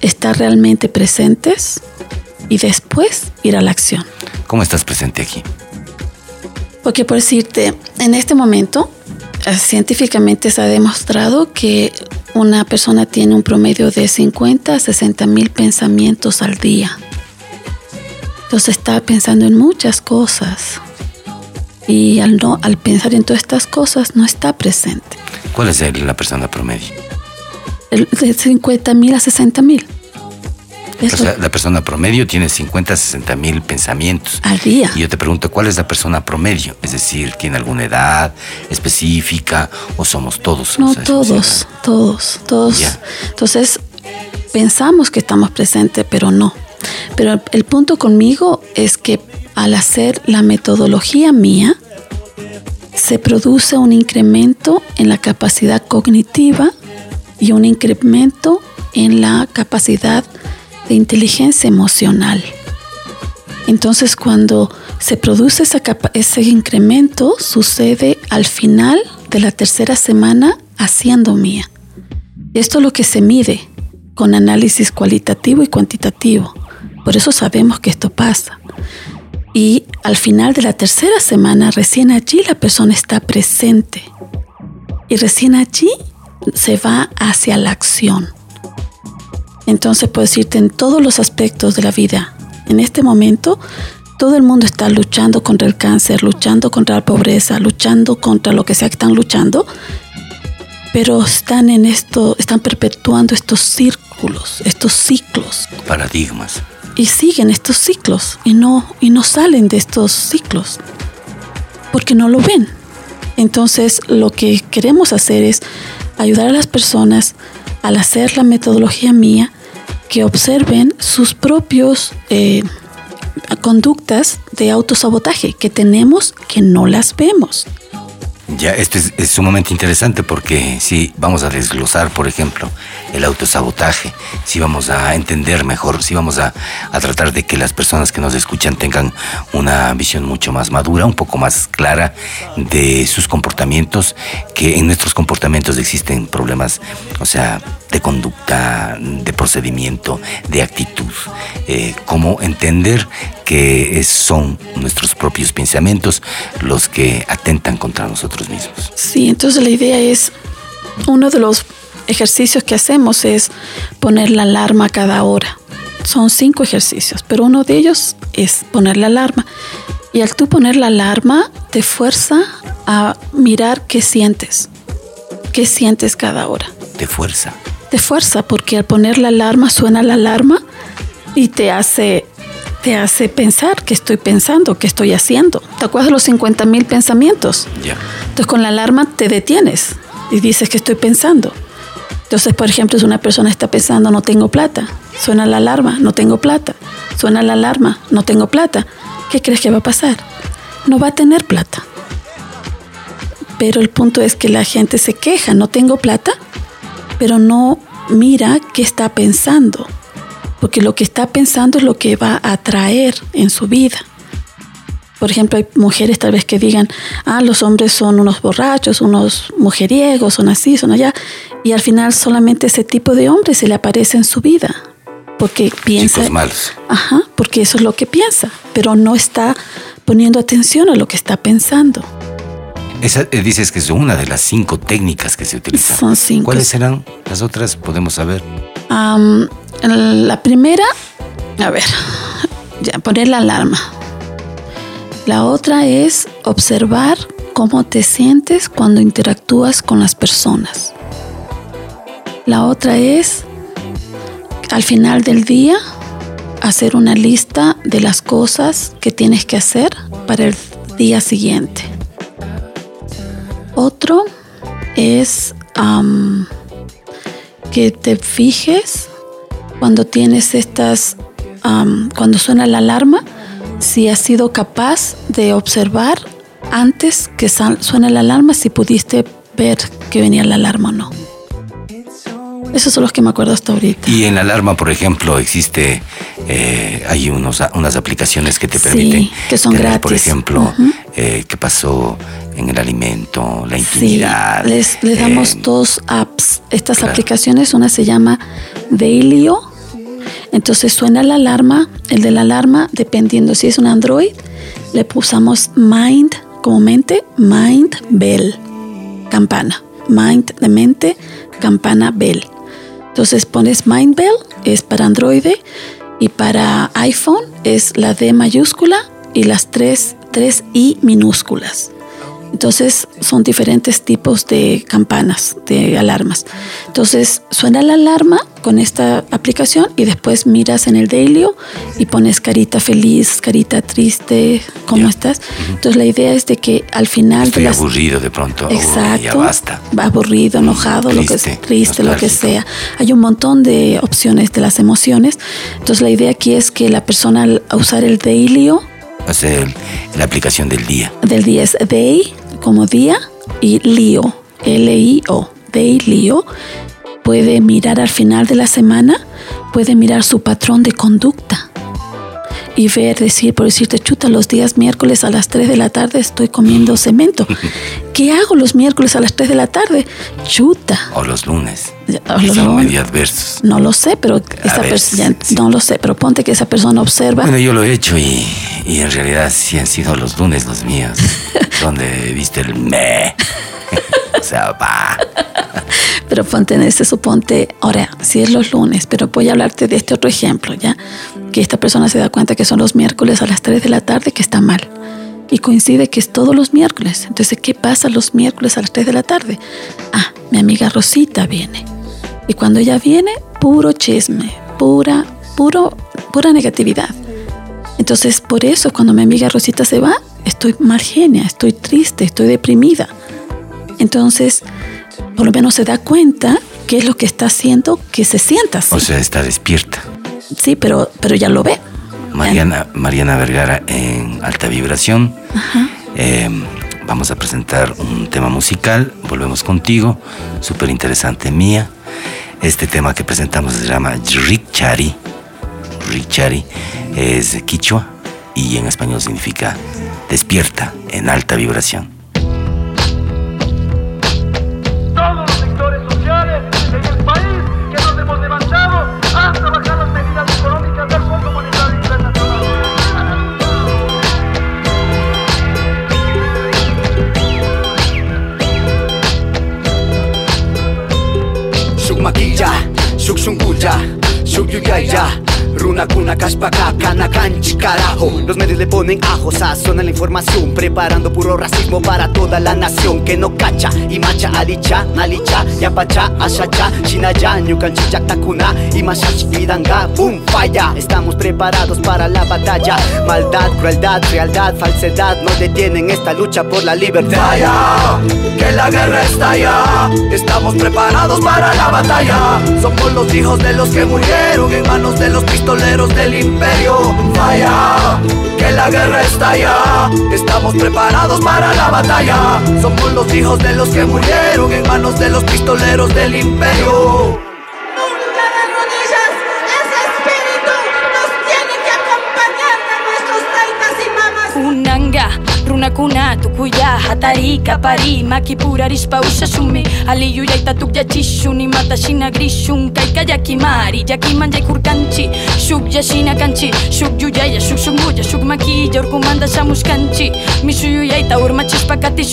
estar realmente presentes y después ir a la acción. ¿Cómo estás presente aquí? Porque por decirte, en este momento, eh, científicamente se ha demostrado que una persona tiene un promedio de 50 a 60 mil pensamientos al día. Entonces está pensando en muchas cosas. Y al, no, al pensar en todas estas cosas no está presente. ¿Cuál es el- la persona promedio? El- De 50 mil a 60 mil o sea, la persona promedio tiene 50 a 60 mil pensamientos. al día. Y yo te pregunto, ¿cuál es la persona promedio? Es decir, ¿tiene alguna edad específica o somos todos? No, O sea, todos, todos, todos. Entonces, pensamos que estamos presentes, pero no. Pero el punto conmigo es que al hacer la metodología mía, se produce un incremento en la capacidad cognitiva y un incremento en la capacidad de inteligencia emocional. Entonces, cuando se produce ese incremento, sucede al final de la tercera semana haciendo mía. Esto es lo que se mide con análisis cualitativo y cuantitativo. Por eso sabemos que esto pasa. Y al final de la tercera semana, recién allí la persona está presente. Y recién allí se va hacia la acción. Entonces puedo decirte en todos los aspectos de la vida. En este momento, todo el mundo está luchando contra el cáncer, luchando contra la pobreza, luchando contra lo que sea que están luchando, pero están en esto, están perpetuando estos círculos, estos ciclos Paradigmas. Y siguen estos ciclos y no y no salen de estos ciclos porque no lo ven. Entonces, lo que queremos hacer es ayudar a las personas al hacer la metodología mía que observen sus propios eh, conductas de autosabotaje que tenemos que no las vemos. Ya, esto es, es sumamente interesante porque si vamos a desglosar, por ejemplo, el autosabotaje, si vamos a entender mejor, si vamos a, a tratar de que las personas que nos escuchan tengan una visión mucho más madura, un poco más clara de sus comportamientos, que en nuestros comportamientos existen problemas, o sea, de conducta, de procedimiento, de actitud, eh, cómo entender que es- son nuestros propios pensamientos los que atentan contra nosotros mismos. Sí, entonces la idea es, uno de los ejercicios que hacemos es poner la alarma cada hora. Son cinco ejercicios, pero uno de ellos es poner la alarma. Y al tú poner la alarma, te fuerza a mirar qué sientes. ¿Qué sientes cada hora? De fuerza. Te fuerza porque al poner la alarma suena la alarma y te hace te hace pensar qué estoy pensando, qué estoy haciendo. ¿Te acuerdas de los 50 mil pensamientos? Ya. Entonces con la alarma te detienes y dices que estoy pensando. Entonces, por ejemplo, si una persona está pensando no tengo plata, suena la alarma, no tengo plata, suena la alarma, no tengo plata, ¿qué crees que va a pasar? No va a tener plata. Pero el punto es que la gente se queja, no tengo plata, pero no mira qué está pensando, porque lo que está pensando es lo que va a atraer en su vida. Por ejemplo, hay mujeres tal vez que digan, ah, los hombres son unos borrachos, unos mujeriegos, son así, son allá, y al final solamente ese tipo de hombre se le aparece en su vida, porque piensa, Chicos malos. ajá, porque eso es lo que piensa, pero no está poniendo atención a lo que está pensando. Esa, eh, dices que es una de las cinco técnicas que se utilizan. Son cinco. ¿Cuáles serán las otras? Podemos saber. La primera, a ver, ya poner la alarma. La otra es observar cómo te sientes cuando interactúas con las personas. La otra es, al final del día, hacer una lista de las cosas que tienes que hacer para el día siguiente. Otro es am, que te fijes cuando tienes estas, am, cuando suena la alarma, si has sido capaz de observar antes que suene la alarma, si pudiste ver que venía la alarma o no. Esos son los que me acuerdo hasta ahorita. Y en la alarma, por ejemplo, existe, eh, hay unos, unas aplicaciones que te Sí, permiten que son tener, por gratis. ejemplo, eh, qué pasó en el alimento, la Sí, intimidad. les, les eh, damos dos apps. Estas claro. aplicaciones, una se llama Dailyo. Entonces suena la alarma. El de la alarma, dependiendo si es un Android, le pusamos Mind como mente, Mind Bell, campana. Mind de mente, campana Bell. Entonces pones Mind Bell, es para Android, y para iPhone es la D mayúscula y las tres, tres I minúsculas. Entonces son diferentes tipos de campanas, de alarmas. Entonces suena la alarma con esta aplicación y después miras en el Dailyo y pones carita feliz, carita triste, ¿cómo estás? Entonces la idea es de que al final Estoy de las... aburrido de pronto. uy, ya Exacto. basta. Aburrido, enojado, lo que Triste, sea, triste, lo que sea. Hay un montón de opciones de las emociones. Entonces la idea aquí es que la persona al usar el Dailyo El- la aplicación del día. del día es day como día y lío, L-I-O, day lío, puede mirar al final de la semana, puede mirar su patrón de conducta y ver, decir, por decirte, chuta, los días miércoles a las 3 de la tarde estoy comiendo cemento. ¿Qué hago los miércoles a las 3 de la tarde? Chuta. O los lunes. o los son lunes. medio adversos. No lo sé, pero esa ver, persona, no lo sé, pero ponte que esa persona observa. Bueno, yo lo he hecho y, y en realidad sí han sido los lunes los míos. donde viste el me. o sea, va. Pero ponte en este, suponte, ahora, si es los lunes, pero voy a hablarte de este otro ejemplo, ¿ya? Que esta persona se da cuenta que son los miércoles a las 3 de la tarde, que está mal. Y coincide que es todos los miércoles. Entonces, ¿qué pasa los miércoles a las 3 de la tarde? Ah, mi amiga Rosita viene. Y cuando ella viene, puro chisme, pura, puro, pura negatividad. Entonces, por eso, cuando mi amiga Rosita se va, estoy mal genia, estoy triste, estoy deprimida. Entonces, por lo menos se da cuenta qué es lo que está haciendo que se sienta así. O sea, está despierta. Sí, pero, pero ya lo ve. Mariana, Mariana Vergara en alta vibración. Ajá. Eh, vamos a presentar un tema musical. Volvemos contigo. Súper interesante mía. Este tema que presentamos se llama Richari. Richari es quichua y en español significa despierta en alta vibración. guerra yuyaya. Runa kuna kashpaka kana kanchi carajo Los medios le ponen ajo, sazonan la información Preparando puro racismo para toda la nación Que no cacha, y macha alicha, nalicha Yapacha, ashacha, shinaya, nyukanchi yaktakuna Y mashash idanga, boom, falla Estamos preparados para la batalla Maldad, crueldad, realidad, falsedad No detienen esta lucha por la libertad Vaya, que la guerra estalla. Estamos preparados para la batalla. Somos los hijos de los que murieron en manos de los pistoleros del imperio. Vaya, que la guerra estalla. Estamos preparados para la batalla. Somos los hijos de los que murieron en manos de los pistoleros del imperio. una kuna, tu cuya, atari, capari, maki pura rispa usa sumi, ali yuya ita tuk yachishu, ni mata grishun, kaika yakimari, yakiman jai kurkanchi, shuk yashina kanchi, shuk yuya ya shuk shunguya, shuk maki, yorku manda samus kanchi, misu yuya urma chispa kati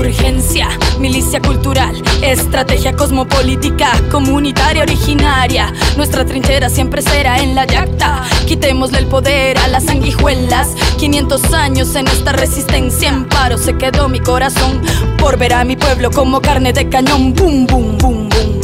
Urgencia, milicia cultural, estrategia cosmopolítica, comunitaria originaria. Nuestra trinchera siempre será en la yacta. Quitémosle el poder a las sanguijuelas. 500 años en esta resistencia en paro se quedó mi corazón por ver a mi pueblo como carne de cañón. Boom, boom, boom, boom.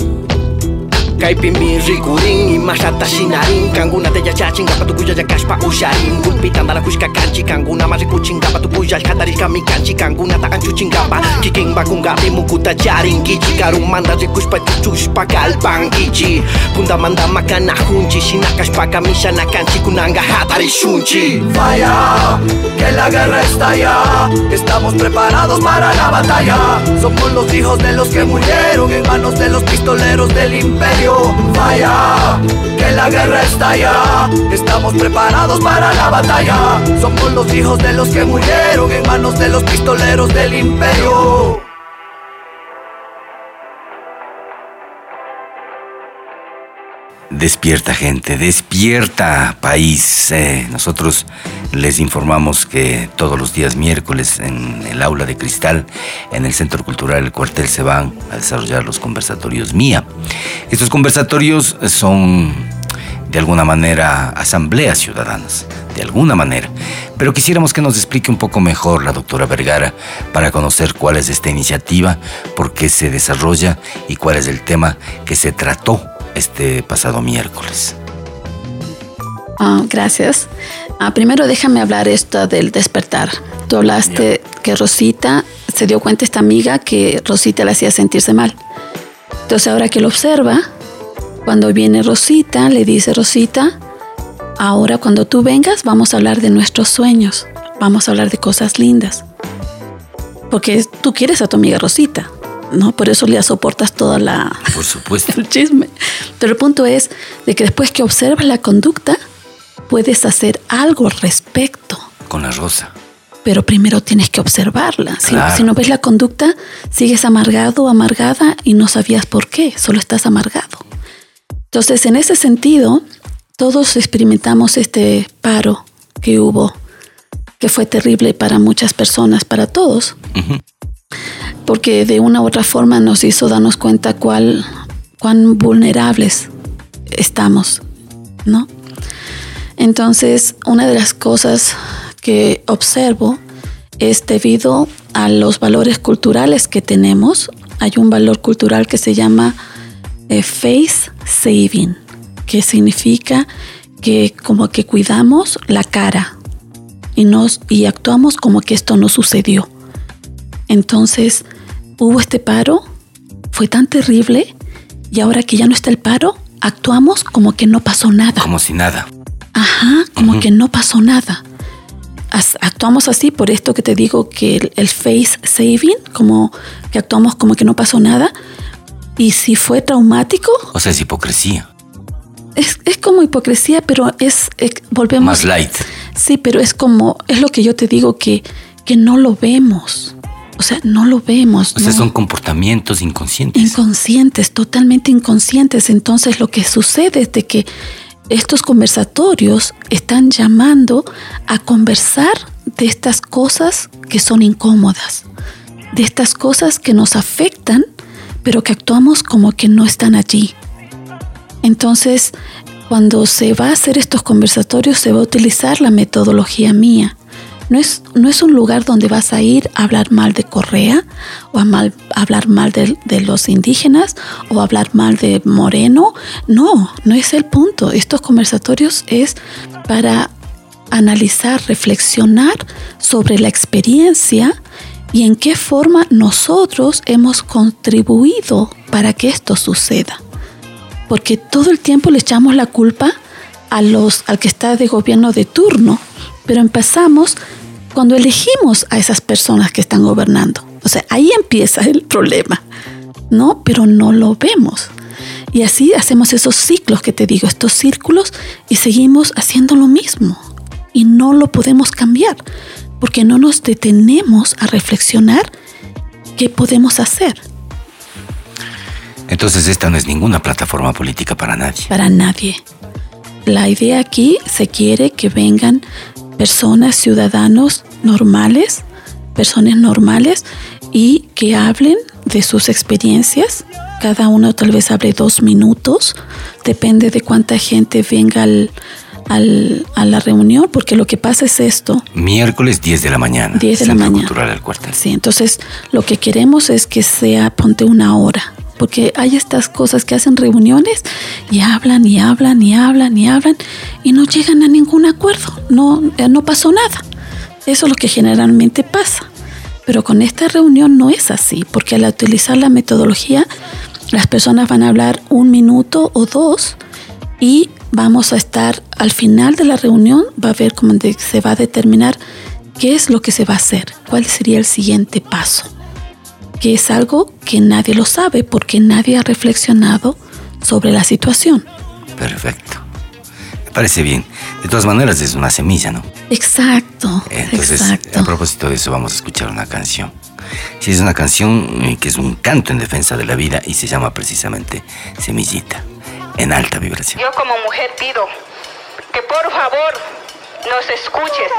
Kaipimi rikurin Imashata shinarin Kanguna te yachachin Gapa tukuya yakashpa usharin Gulpitan dala kushka kanchi Kanguna marikuchin Gapa tukuya alkatarishka mi kanchi Kanguna ta anchuchin Gapa Kikin bakungapi mukuta charin Gichi Karun manda rikushpa chuchushpa kalpan Gichi Kunda manda makana hunchi Shinakashpa kamisha na kanchi Kunanga hatari shunchi Vaya, que la guerra está allá. Estamos preparados para la batalla. Somos los hijos de los que murieron en manos de los pistoleros del imperio. Vaya, que la guerra está allá. Estamos preparados para la batalla. Somos los hijos de los que murieron en manos de los pistoleros del imperio. Despierta gente, despierta país. Eh, nosotros les informamos que todos los días miércoles en el aula de cristal, en el Centro Cultural El Cuartel, se van a desarrollar los conversatorios MIA. Estos conversatorios son de alguna manera asambleas ciudadanas, de alguna manera. Pero quisiéramos que nos explique un poco mejor la doctora Vergara para conocer cuál es esta iniciativa, por qué se desarrolla y cuál es el tema que se trató este pasado miércoles. Ah, gracias. Ah, primero déjame hablar esto del despertar. Tú hablaste que Rosita se dio cuenta esta amiga que Rosita le hacía sentirse mal. Entonces ahora que lo observa, cuando viene Rosita, le dice Rosita, ahora cuando tú vengas vamos a hablar de nuestros sueños, vamos a hablar de cosas lindas. Porque tú quieres a tu amiga Rosita, ¿no? Por eso le soportas toda la, Por supuesto. el chisme. Pero el punto es de que después que observas la conducta, puedes hacer algo al respecto. Con la rosa. Pero primero tienes que observarla. Si, Claro. si no ves la conducta, sigues amargado o amargada y no sabías por qué, solo estás amargado. Entonces, en ese sentido, todos experimentamos este paro que hubo, que fue terrible para muchas personas, para todos, porque de una u otra forma nos hizo darnos cuenta cuál, cuán vulnerables estamos, ¿no? Entonces, una de las cosas que observo es debido a los valores culturales que tenemos. Hay un valor cultural que se llama eh, face saving, que significa que como que cuidamos la cara y, nos, y actuamos como que esto no sucedió. Entonces, hubo este paro, fue tan terrible y ahora que ya no está el paro, actuamos como que no pasó nada. Como si nada. Ajá, como que no pasó nada. As- actuamos así por esto que te digo que el, el face saving, como que actuamos como que no pasó nada. Y si fue traumático, O sea, es hipocresía. es, es como hipocresía, pero es, es- volvemos. Más light. Sí, pero es como, es lo que yo te digo que, que no lo vemos. O sea, no lo vemos. O sea, no. son comportamientos inconscientes. Inconscientes, totalmente inconscientes. Entonces lo que sucede es de que estos conversatorios están llamando a conversar de estas cosas que son incómodas, de estas cosas que nos afectan, pero que actuamos como que no están allí. Entonces, cuando se va a hacer estos conversatorios, se va a utilizar la metodología mía. No es, no es un lugar donde vas a ir a hablar mal de Correa o a, mal- hablar mal de, de los indígenas o a hablar mal de Moreno. No, no es el punto. Estos conversatorios es para analizar, reflexionar sobre la experiencia y en qué forma nosotros hemos contribuido para que esto suceda. Porque todo el tiempo le echamos la culpa a los, al que está de gobierno de turno, pero empezamos cuando elegimos a esas personas que están gobernando. O sea, ahí empieza el problema, ¿no? Pero no lo vemos. Y así hacemos esos ciclos que te digo, estos círculos, y seguimos haciendo lo mismo. Y no lo podemos cambiar, porque no nos detenemos a reflexionar qué podemos hacer Entonces esta no es ninguna plataforma política para nadie. para nadie. La idea aquí se quiere que vengan personas, ciudadanos normales, personas normales y que hablen de sus experiencias. Cada uno tal vez hable dos minutos, depende de cuánta gente venga al- al- a la reunión, porque lo que pasa es esto. Miércoles 10 de la mañana. 10 de la mañana. Cultural del Cuartel. Sí, entonces lo que queremos es que sea, ponte una hora. Porque hay estas cosas que hacen reuniones y hablan y hablan y hablan y hablan y no llegan a ningún acuerdo, no, eh, no pasó nada. Eso es lo que generalmente pasa. Pero con esta reunión no es así, porque al utilizar la metodología, las personas van a hablar un minuto o dos y vamos a estar al final de la reunión, va a ver cómo se va a determinar qué es lo que se va a hacer, cuál sería el siguiente paso, que es algo que nadie lo sabe porque nadie ha reflexionado sobre la situación. Perfecto. Me parece bien. De todas maneras, es una semilla, ¿no? Exacto, Entonces, exacto. a propósito de eso, vamos a escuchar una canción. Sí, es una canción eh, que es un canto en defensa de la vida y se llama precisamente Semillita, en alta vibración. Yo como mujer pido que por favor nos escuches.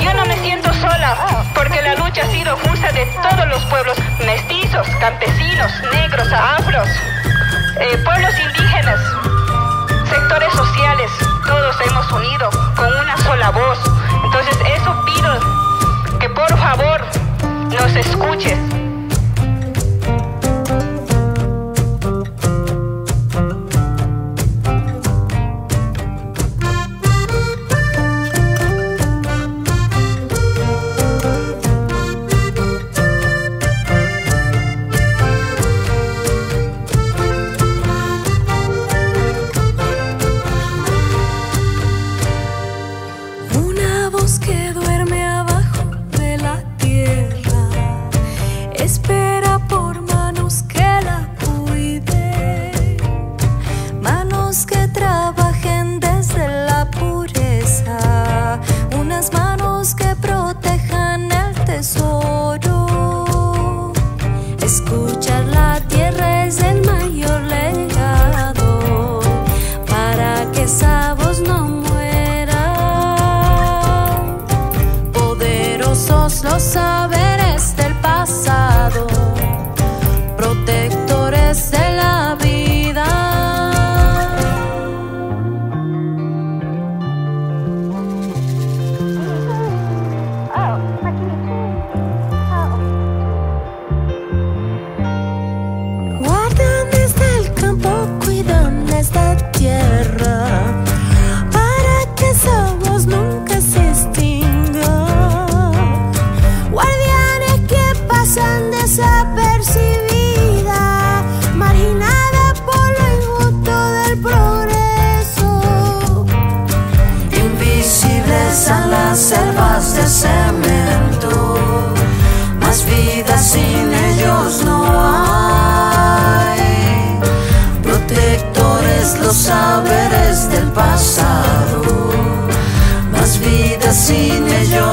Yo no me siento sola porque la lucha ha sido justa de todos los pueblos, mestizos, campesinos, negros, afros, eh, pueblos indígenas, sectores sociales, todos hemos unido con una sola voz. Entonces eso pido que por favor nos escuches.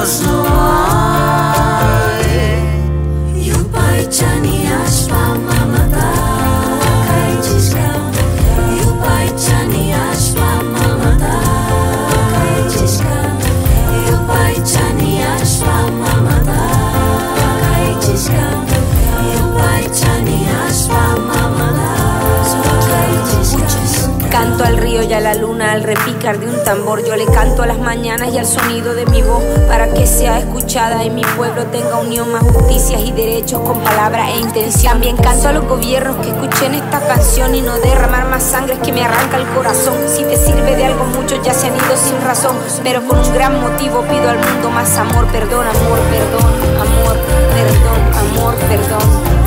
Sin ellos no hay. La luna al repicar de un tambor. Yo le canto a las mañanas y al sonido de mi voz para que sea escuchada y mi pueblo tenga unión, más justicias y derechos con palabra e intención. También canto a los gobiernos que escuchen esta canción y no derramar más sangre que me arranca el corazón. Si te sirve de algo, muchos ya se han ido sin razón, pero con un gran motivo pido al mundo más amor, perdón, amor, perdón, amor, perdón, amor, perdón.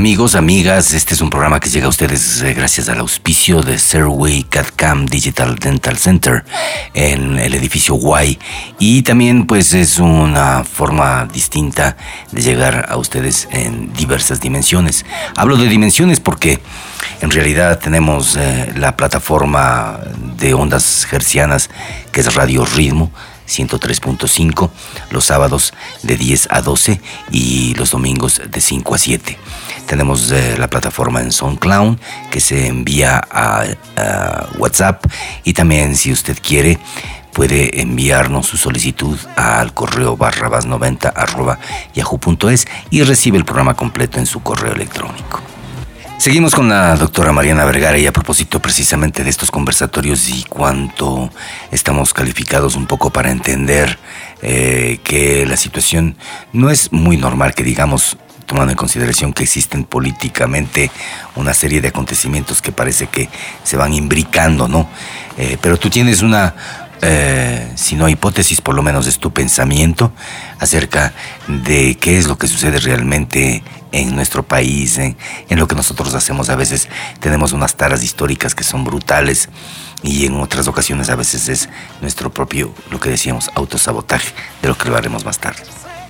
Amigos, amigas, este es un programa que llega a ustedes eh, gracias al auspicio de Serway CAD-CAM Digital Dental Center en el edificio Y y también pues es una forma distinta de llegar a ustedes en diversas dimensiones. Hablo de dimensiones porque en realidad tenemos eh, la plataforma de ondas hercianas que es Radio Ritmo 103.5 los sábados de 10 a 12 y los domingos de 5 a 7. Tenemos eh, la plataforma en SoundCloud que se envía a, WhatsApp y también si usted quiere puede enviarnos su solicitud al correo barrabas90 arroba yahoo.es y recibe el programa completo en su correo electrónico. Seguimos con la doctora Mariana Vergara y a propósito precisamente de estos conversatorios y cuánto estamos calificados un poco para entender eh, que la situación no es muy normal que digamos tomando en consideración que existen políticamente una serie de acontecimientos que parece que se van imbricando, ¿no? Eh, pero tú tienes una, eh, si no hipótesis, por lo menos es tu pensamiento acerca de qué es lo que sucede realmente en nuestro país, en, en lo que nosotros hacemos. A veces tenemos unas taras históricas que son brutales y en otras ocasiones a veces es nuestro propio, lo que decíamos, autosabotaje, de lo que lo haremos más tarde.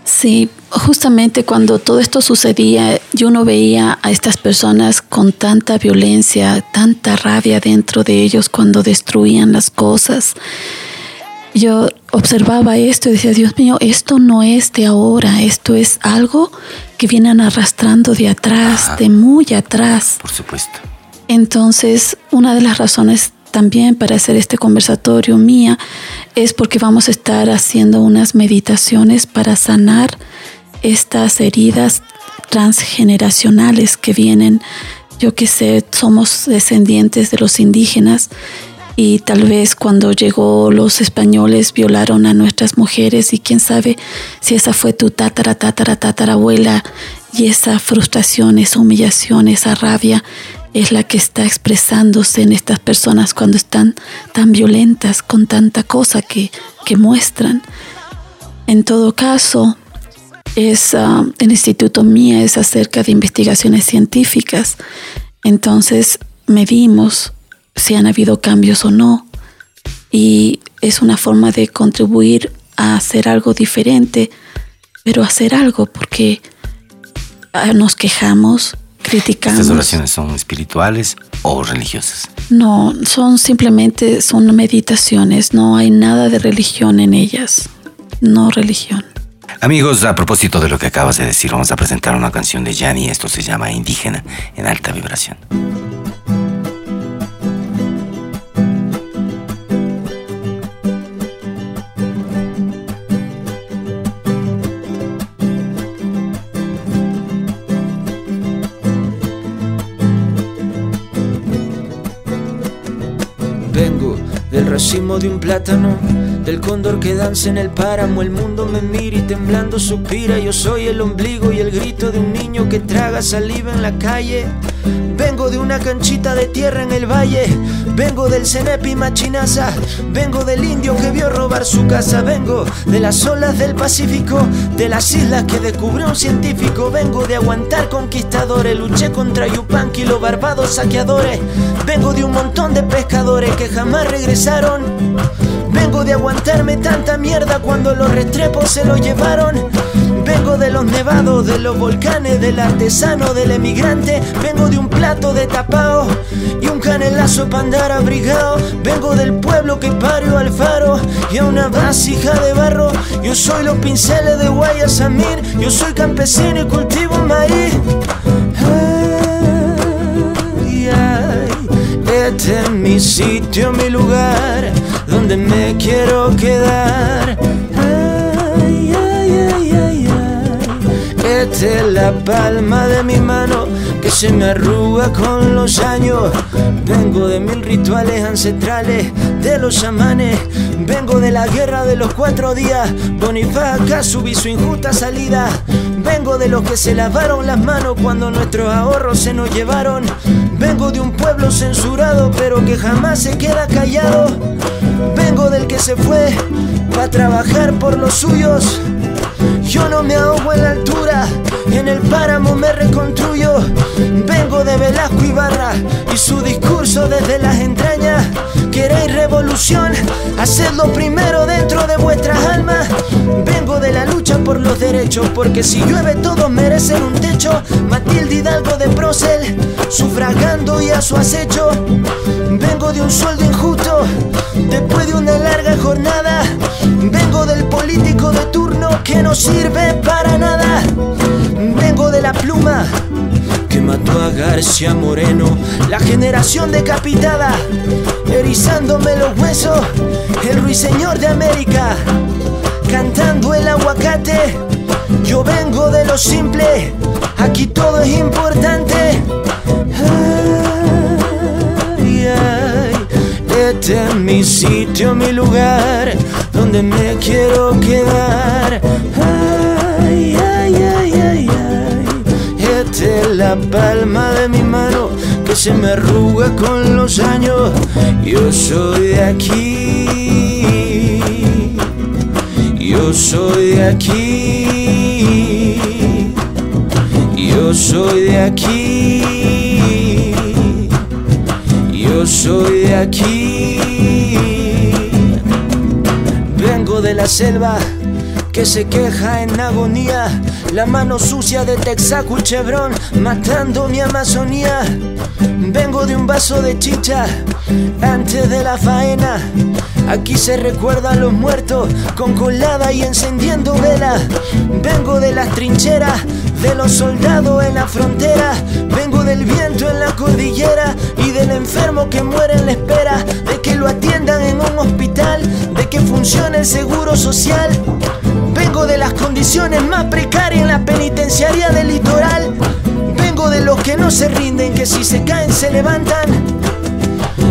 Sí, justamente cuando todo esto sucedía, yo no veía a estas personas con tanta violencia, tanta rabia dentro de ellos cuando destruían las cosas. Yo observaba esto y decía, Dios mío, esto no es de ahora, esto es algo que vienen arrastrando de atrás, de muy atrás. Por supuesto. Entonces, una de las razones también para hacer este conversatorio mía es porque vamos a estar haciendo unas meditaciones para sanar estas heridas transgeneracionales que vienen, yo que sé, somos descendientes de los indígenas y tal vez cuando llegó los españoles violaron a nuestras mujeres y quién sabe si esa fue tu tatara, tatara, tatarabuela y esa frustración, esa humillación, esa rabia es la que está expresándose en estas personas cuando están tan violentas con tanta cosa que, que muestran. En todo caso, es, ah, el instituto mía es acerca de investigaciones científicas. Entonces medimos si han habido cambios o no. Y es una forma de contribuir a hacer algo diferente, pero hacer algo porque ah, nos quejamos, criticamos. ¿Estas oraciones son espirituales o religiosas? No, son simplemente son meditaciones, no hay nada de religión en ellas. No religión. Amigos, a propósito de lo que acabas de decir, vamos a presentar una canción de Yanni. Esto se llama Indígena en alta vibración. Racimo de un plátano, del cóndor que danza en el páramo. El mundo me mira y temblando suspira. Yo soy el ombligo y el grito de un niño que traga saliva en la calle. Vengo de una canchita de tierra en el valle. Vengo del cenepi machinaza. Vengo del indio que vio robar su casa. Vengo de las olas del Pacífico, de las islas que descubrió un científico. Vengo de aguantar conquistadores. Luché contra Yupanqui, los barbados saqueadores. Vengo de un montón de pescadores que jamás regresaron. Vengo de aguantarme tanta mierda cuando los restrepos se lo llevaron. Vengo de los nevados, de los volcanes, del artesano, del emigrante. Vengo de un plato de tapao y un canelazo para andar abrigado. Vengo del pueblo que parió al faro y a una vasija de barro. Yo soy los pinceles de Guayasamir. Yo soy campesino y cultivo maíz. Ay, ay, este es mi sitio, mi lugar, donde me quiero quedar. Ay, ay, ay, ay, ay. Esta es la palma de mi mano se me arruga con los años. Vengo de mil rituales ancestrales de los chamanes. Vengo de la guerra de los cuatro días. Bonifaz acá subí su injusta salida. Vengo de los que se lavaron las manos cuando nuestros ahorros se nos llevaron. Vengo de un pueblo censurado pero que jamás se queda callado. Vengo del que se fue para trabajar por los suyos. Yo no me ahogo en la altura, en el páramo me reconstruyo. Vengo de Velasco y Barra y su discurso desde las entrañas. ¿Queréis revolución? Hacedlo primero dentro de vuestras almas. Vengo de la lucha por los derechos, porque si llueve todos merecen un techo. Matilde Hidalgo de Procel, sufragando y a su acecho. Vengo de un sueldo injusto, después de una larga jornada. Vengo del político de turno que no sirve para nada. Vengo de la pluma que mató a García Moreno, la generación decapitada, erizándome los huesos, el ruiseñor de América, cantando el aguacate. Yo vengo de lo simple, aquí todo es importante. Este es mi sitio, mi lugar, donde me quiero quedar. Ay, ay, ay. Es la palma de mi mano que se me arruga con los años. Yo soy de aquí. Yo soy de aquí. Yo soy de aquí. Yo soy de aquí. Vengo de la selva que se queja en agonía. La mano sucia de Texaco y Chevron matando mi Amazonía. Vengo de un vaso de chicha antes de la faena. Aquí se recuerda a los muertos con colada y encendiendo velas. Vengo de las trincheras de los soldados en la frontera. Vengo del viento en la cordillera y del enfermo que muere en la espera de que lo atiendan en un hospital, de que funcione el seguro social. Vengo de las condiciones más precarias en la penitenciaría del litoral. Vengo de los que no se rinden, que si se caen se levantan.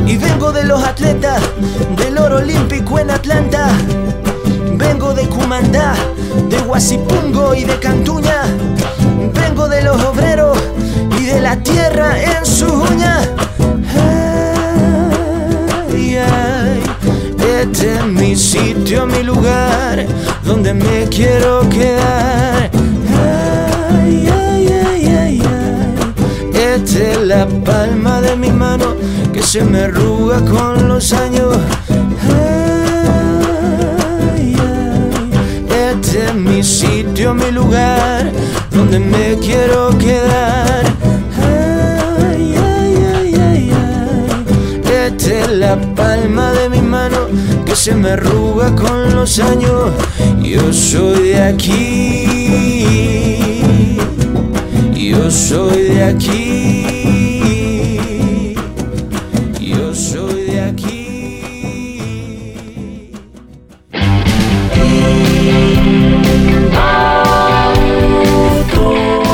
Y vengo de los atletas del oro olímpico en Atlanta. Vengo de Cumandá, de Huasipungo y de Cantuña. Vengo de los obreros y de la tierra en su uña. Este es mi sitio, mi lugar, donde me quiero quedar. Ay. Esta es la palma de mi mano que se me arruga con los años. Este es mi sitio, mi lugar, donde me quiero quedar. Ay. Esta es la palma de mi que se me arruga con los años. Yo soy de aquí. Yo soy de aquí. Yo soy de aquí.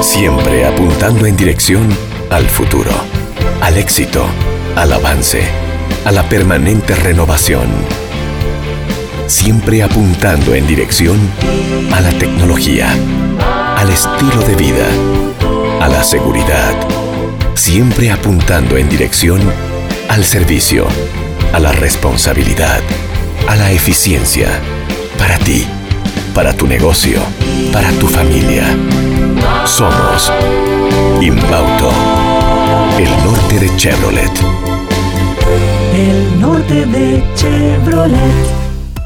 Siempre apuntando en dirección al futuro, al éxito, al avance, a la permanente renovación. Siempre apuntando en dirección a la tecnología, al estilo de vida, a la seguridad. Siempre apuntando en dirección al servicio, a la responsabilidad, a la eficiencia. Para ti, para tu negocio, para tu familia. Somos Inbauto, el norte de Chevrolet. El norte de Chevrolet.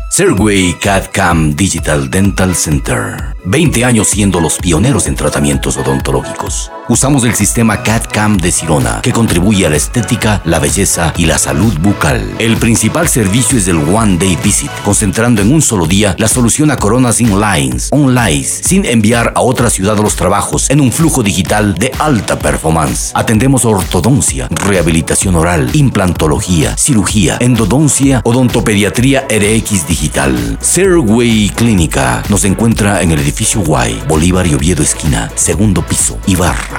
Serway CAD-CAM Digital Dental Center. 20 años siendo los pioneros en tratamientos odontológicos. Usamos el sistema CAD-CAM de Sirona, que contribuye a la estética, la belleza y la salud bucal. El principal servicio es el One Day Visit, concentrando en un solo día la solución a coronas sin lines, online, sin enviar a otra ciudad los trabajos en un flujo digital de alta performance. Atendemos ortodoncia, rehabilitación oral, implantología, cirugía, endodoncia, odontopediatría RX digital. Serway Clínica nos encuentra en el edificio Y, Bolívar y Oviedo esquina, segundo piso, Ibarra.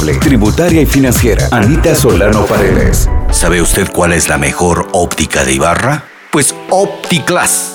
tributaria y financiera. Anita Solano Paredes. ¿Sabe usted cuál es la mejor óptica de Ibarra? Pues OptiClass,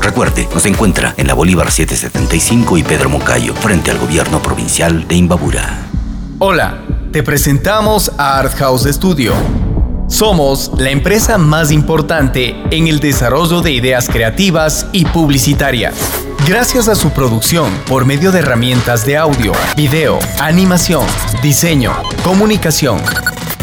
Recuerde, nos encuentra en la Bolívar 775 y Pedro Moncayo, frente al gobierno provincial de Imbabura. Hola, te presentamos a Art House Studio. Somos la empresa más importante en el desarrollo de ideas creativas y publicitarias. Gracias a su producción por medio de herramientas de audio, video, animación, diseño, comunicación.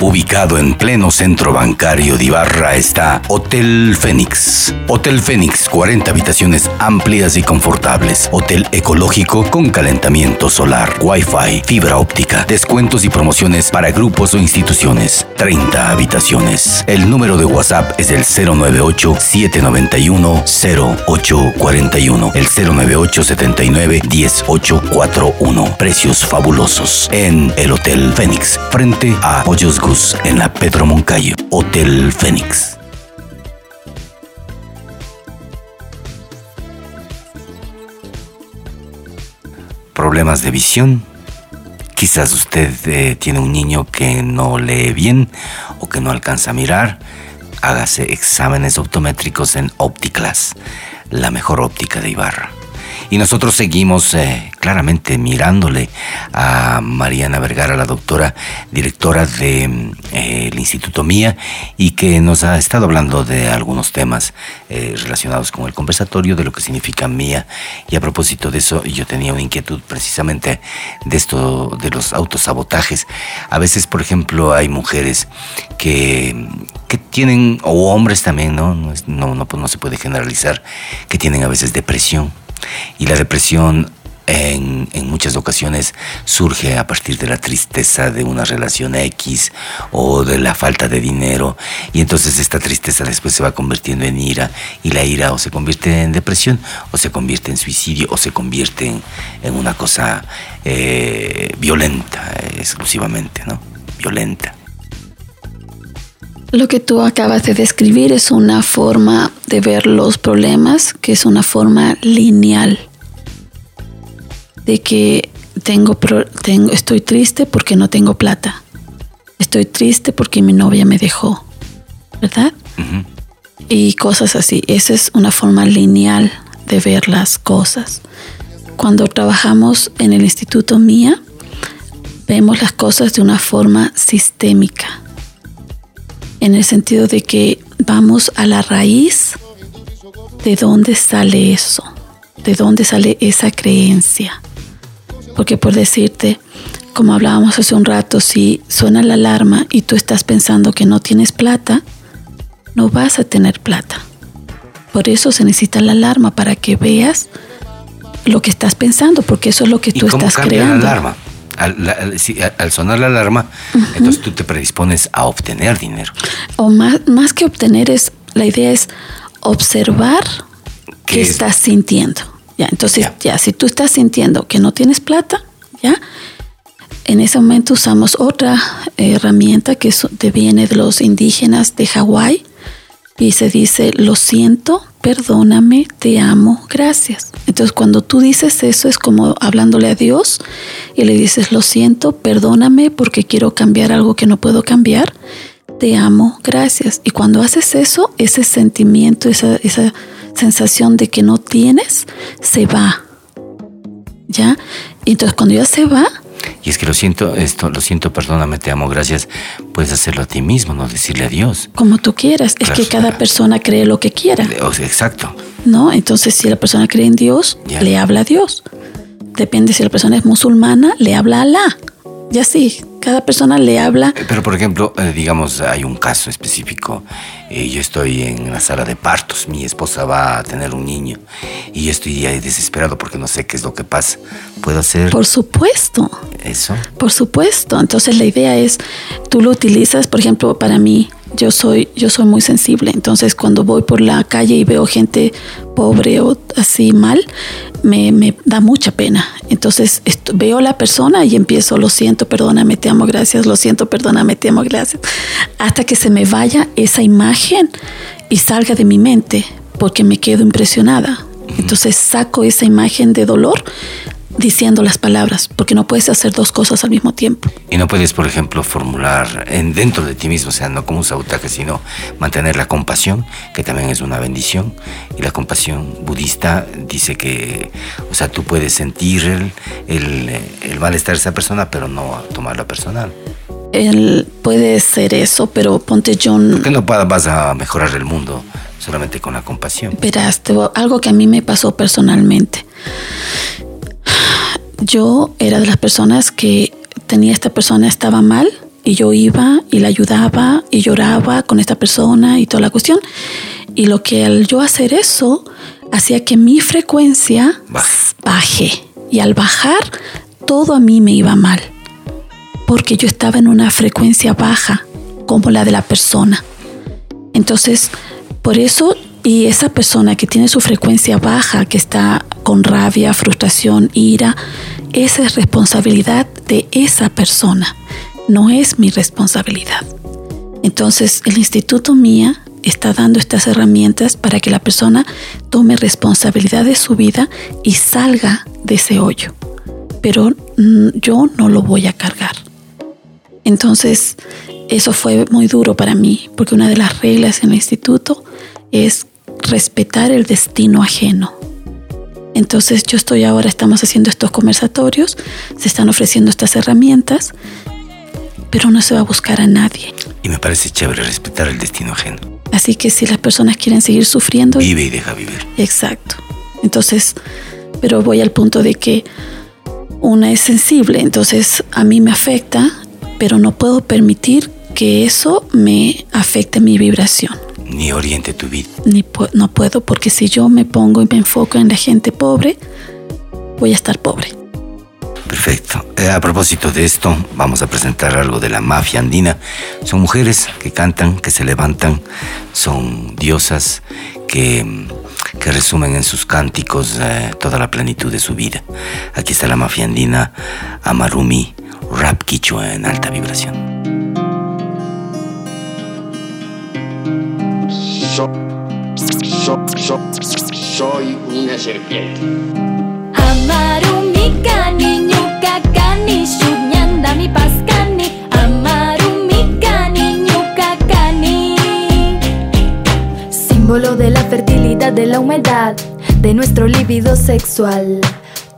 Ubicado en pleno centro bancario de Ibarra está Hotel Fénix. Hotel Fénix, 40 habitaciones amplias y confortables. Hotel ecológico con calentamiento solar, wifi, fibra óptica, descuentos y promociones para grupos o instituciones. 30 habitaciones. El número de WhatsApp es el 098-791-0841. El 098-79-10841. Precios fabulosos en el Hotel Fénix, frente a Pollos En la Pedro Moncayo. Hotel Fénix. Problemas de visión. Quizás usted eh, tiene un niño que no lee bien o que no alcanza a mirar. Hágase exámenes optométricos en OptiClass, la mejor óptica de Ibarra. Y nosotros seguimos eh, claramente mirándole a Mariana Vergara, la doctora directora del de, eh, Instituto Mía, y que nos ha estado hablando de algunos temas eh, relacionados con el conversatorio, de lo que significa Mía. Y a propósito de eso, yo tenía una inquietud precisamente de esto, de los autosabotajes. A veces, por ejemplo, hay mujeres que, que tienen, o hombres también, ¿no? No, no, pues no se puede generalizar, que tienen a veces depresión. Y la depresión en, en muchas ocasiones surge a partir de la tristeza de una relación X o de la falta de dinero. Y entonces esta tristeza después se va convirtiendo en ira. Y la ira o se convierte en depresión o se convierte en suicidio o se convierte en, una cosa eh, violenta exclusivamente, ¿no? Violenta. Lo que tú acabas de describir es una forma de ver los problemas, que es una forma lineal. De que tengo, pro- tengo, estoy triste porque no tengo plata. Estoy triste porque mi novia me dejó. ¿Verdad? Y cosas así. Esa es una forma lineal de ver las cosas. Cuando trabajamos en el Instituto Mía, vemos las cosas de una forma sistémica en el sentido de que vamos a la raíz de dónde sale eso, de dónde sale esa creencia. Porque por decirte, como hablábamos hace un rato, si suena la alarma y tú estás pensando que no tienes plata, no vas a tener plata. Por eso se necesita la alarma para que veas lo que estás pensando, porque eso es lo que ¿Y tú cómo estás cambia creando. la alarma? Al, sonar la alarma, entonces tú te predispones a obtener dinero. o más, más que obtener es, la idea es observar qué es? estás sintiendo. Ya, entonces, ya. si tú estás sintiendo que no tienes plata, ya, en ese momento usamos otra herramienta que viene de los indígenas de Hawái y se dice, lo siento, perdóname, te amo, gracias. Entonces cuando tú dices eso es como hablándole a Dios y le dices, lo siento, perdóname porque quiero cambiar algo que no puedo cambiar, te amo, gracias. Y cuando haces eso, ese sentimiento, esa, esa sensación de que no tienes, se va. ¿Ya? Y entonces cuando ya se va, Y es que lo siento, esto, lo siento, perdóname, te amo, gracias. Puedes hacerlo a ti mismo, no decirle adiós. Como tú quieras. Es que cada persona cree lo que quiera. O sea, exacto. ¿no? Entonces, si la persona cree en Dios, le habla a Dios. Depende si la persona es musulmana, le habla a Alá. Y así, cada persona le habla. Eh, Pero, por ejemplo, eh, digamos, hay un caso específico. Eh, yo estoy en la sala de partos, mi esposa va a tener un niño y yo estoy ahí desesperado porque no sé qué es lo que pasa. ¿Puedo hacer Por supuesto, eso? por supuesto. Entonces la idea es, tú lo utilizas, por ejemplo, para mí, yo soy, yo soy muy sensible. Entonces cuando voy por la calle y veo gente pobre o así mal, me, me da mucha pena. Entonces esto- veo a la persona y empiezo, lo siento, perdóname, te amo, gracias, lo siento, perdóname, te amo, gracias. Hasta que se me vaya esa imagen y salga de mi mente, porque me quedo impresionada. Entonces saco esa imagen de dolor diciendo las palabras, porque no puedes hacer dos cosas al mismo tiempo. Y no puedes, por ejemplo, formular en, dentro de ti mismo, o sea, no como un sabotaje, sino mantener la compasión, que también es una bendición. Y la compasión budista dice que, o sea, tú puedes sentir el, el, el malestar de esa persona, pero no tomarlo personal. Él puede ser eso, pero ponte John, ¿Por qué no vas a mejorar el mundo solamente con la compasión? verás, algo que a mí me pasó personalmente. Yo era de las personas que tenía esta persona estaba mal y yo iba y la ayudaba y lloraba con esta persona y toda la cuestión. Y lo que al yo hacer eso hacía que mi frecuencia baje. Y al bajar, todo a mí me iba mal. Porque yo estaba en una frecuencia baja, como la de la persona. Entonces, por eso, y esa persona que tiene su frecuencia baja, que está con rabia, frustración, ira, esa es responsabilidad de esa persona, no es mi responsabilidad. Entonces, el instituto mía está dando estas herramientas para que la persona tome responsabilidad de su vida y salga de ese hoyo. Pero mm, yo no lo voy a cargar. Entonces, eso fue muy duro para mí, porque una de las reglas en el instituto es respetar el destino ajeno. Entonces, yo estoy ahora, estamos haciendo estos conversatorios, se están ofreciendo estas herramientas, pero no se va a buscar a nadie. Y me parece chévere respetar el destino ajeno. Así que si las personas quieren seguir sufriendo, Vive y deja vivir. Exacto. Entonces, pero voy al punto de que una es sensible, entonces a mí me afecta, pero no puedo permitir que eso me afecte mi vibración. Ni oriente tu vida. Ni no puedo porque si yo me pongo y me enfoco en la gente pobre, voy a estar pobre. Perfecto. Eh, a propósito de esto, vamos a presentar algo de la mafia andina. Son mujeres que cantan, que se levantan, son diosas que, mm, que resumen en sus cánticos eh, toda la plenitud de su vida. Aquí está la mafia andina, Amarumi, rap quichua en alta vibración. So- so- so- soy una serpiente. Amarumikani nyukakani Shunyandami paskani. Amarumikani nyukakani Símbolo de la fertilidad, de la humedad De nuestro líbido sexual.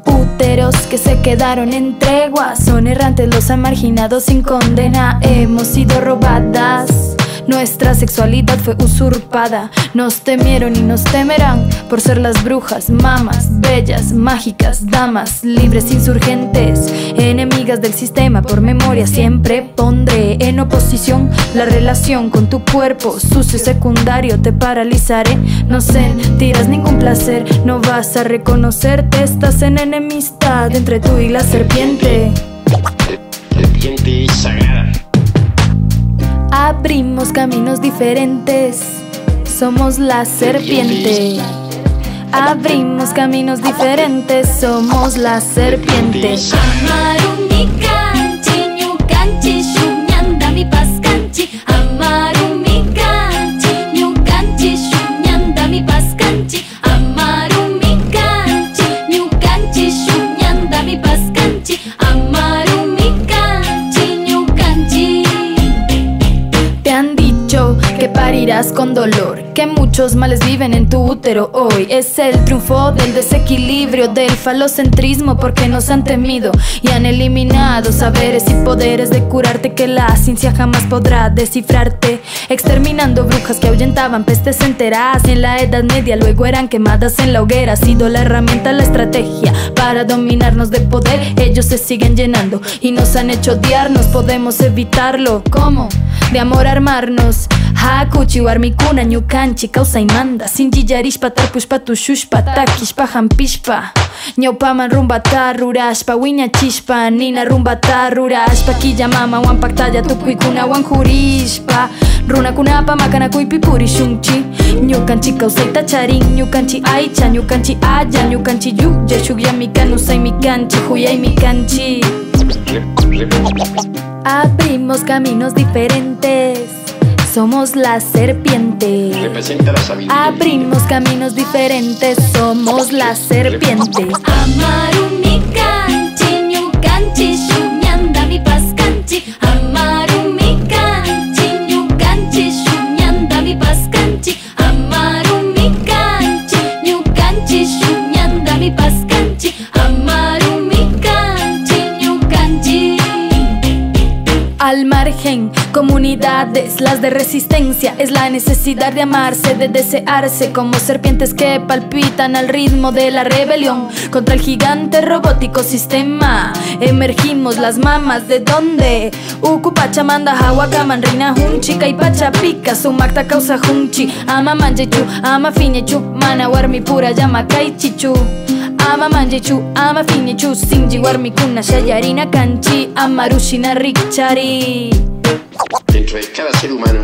Úteros que se quedaron en tregua Son errantes los marginados sin condena. Hemos sido robadas nuestra sexualidad fue usurpada. Nos temieron y nos temerán por ser las brujas, mamas, bellas, mágicas, damas, libres, insurgentes, enemigas del sistema. Por memoria siempre pondré en oposición la relación con tu cuerpo sucio secundario. Te paralizaré, no sentirás ningún placer, no vas a reconocerte. Estás en enemistad entre tú y la serpiente. Serpiente sagrada. Abrimos caminos diferentes, somos la serpiente. Abrimos caminos diferentes, somos la serpiente. Parirás con dolor, que muchos males viven en tu útero hoy. Es el triunfo del desequilibrio, del falocentrismo, porque nos han temido y han eliminado saberes y poderes de curarte que la ciencia jamás podrá descifrarte. Exterminando brujas que ahuyentaban pestes enteras en la Edad Media, luego eran quemadas en la hoguera. Ha sido la herramienta, la estrategia para dominarnos de poder. Ellos se siguen llenando y nos han hecho odiarnos, podemos evitarlo. ¿Cómo? De amor armarnos. Hakuchi warmikuna ñukanchi causa y manda. Sinji yarishpa tarpushpa tushushpa takishpa hampishpa. Ñawpaman rumbata rurashpa wiñachishpa. Nina rumbata rurashpa Killa mama wan paktalla tukuykuna wan jurishpa. Runakunapa makanakuypi purishunchi. Ñukanchi kausayta charin Ñukanchi aycha ñukanchi aya Ñukanchi yuya shukyami kanusaymi kanchi Huyaymi kanchi Abrimos caminos diferentes somos la serpiente. Representa la sabiduría. Abrimos caminos diferentes, somos la serpiente. Amarumi kanchi, ñukanchi, shuñandami paskanchi. Amarumi kanchi, ñukanchi, shuñandami paskanchi. Amarumi kanchi, ñukanchi, shuñandami paskanchi. Amarumi kanchi, ñukanchi. Al margen, comunidades, las de resistencia, es la necesidad de amarse, de desearse, como serpientes que palpitan al ritmo de la rebelión contra el gigante robótico sistema. Emergimos las mamas de donde Ukupachamanda, Hawakaman, Rina, Hunchi, Kaipacha, Pica, Sumakta, causa Hunchi, Ama Manjechu, Ama Finechu, Mana, Warmi, Pura, Llama, Kaichichu. Ama manjechu, ama finechu, sinji warmi kuna shayarina kanchi, amarushina rikchari. Dentro de cada ser humano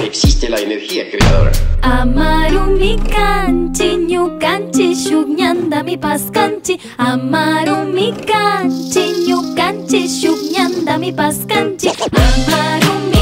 existe la energía creadora. Amarumi kanchi, ñukanchi, shuñandami paskanchi. Amarumi kanchi, ñukanchi, shuñandami paskanchi. Amarumi kanchi,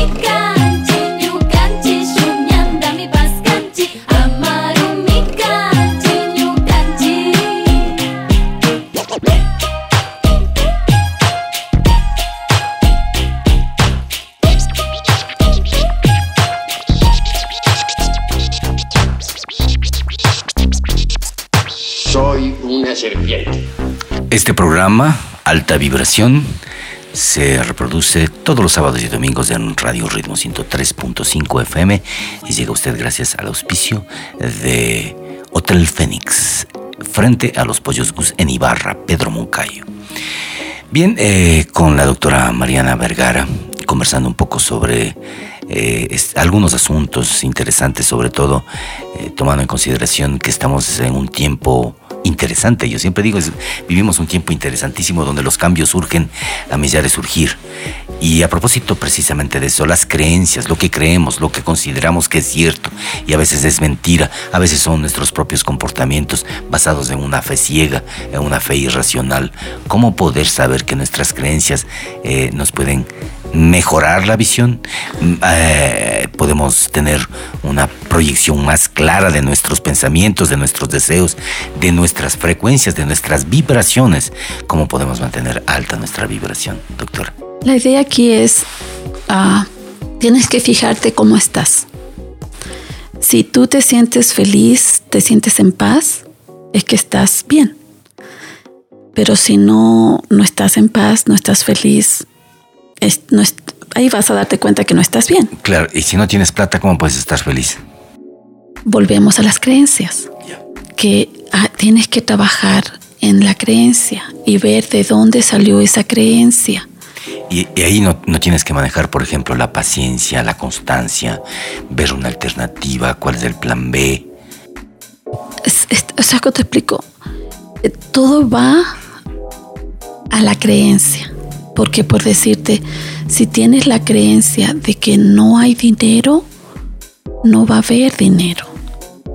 Este programa, Alta Vibración, se reproduce todos los sábados y domingos en Radio Ritmo 103.5 FM y llega usted gracias al auspicio de Hotel Fénix, frente a los Pollos Gus en Ibarra, Pedro Moncayo. Bien, eh, con la doctora Mariana Vergara, conversando un poco sobre eh, algunos asuntos interesantes, sobre todo eh, tomando en consideración que estamos en un tiempo interesante. Yo siempre digo, es- vivimos un tiempo interesantísimo donde los cambios surgen a millar de surgir. Y a propósito precisamente de eso, las creencias, lo que creemos, lo que consideramos que es cierto y a veces es mentira, a veces son nuestros propios comportamientos basados en una fe ciega, en una fe irracional. ¿Cómo poder saber que nuestras creencias eh, nos pueden mejorar la visión? Mm, eh, podemos tener una proyección más clara de nuestros pensamientos, de nuestros deseos, de nuestras frecuencias, de nuestras vibraciones. ¿Cómo podemos mantener alta nuestra vibración, doctora? La idea aquí es, ah, tienes que fijarte cómo estás. Si tú te sientes feliz, te sientes en paz, es que estás bien. Pero si no, no estás en paz, no estás feliz, es- no es- ahí vas a darte cuenta que no estás bien. Claro, y si no tienes plata, ¿cómo puedes estar feliz? Volvemos a las creencias, que ah, tienes que trabajar en la creencia y ver de dónde salió esa creencia. Y, y ahí no, no tienes que manejar, por ejemplo, la paciencia, la constancia, ver una alternativa, cuál es el plan B. Es- es- o sea, ¿cómo te explico? Eh, Todo va a la creencia. Porque por decirte, si tienes la creencia de que no hay dinero, no va a haber dinero.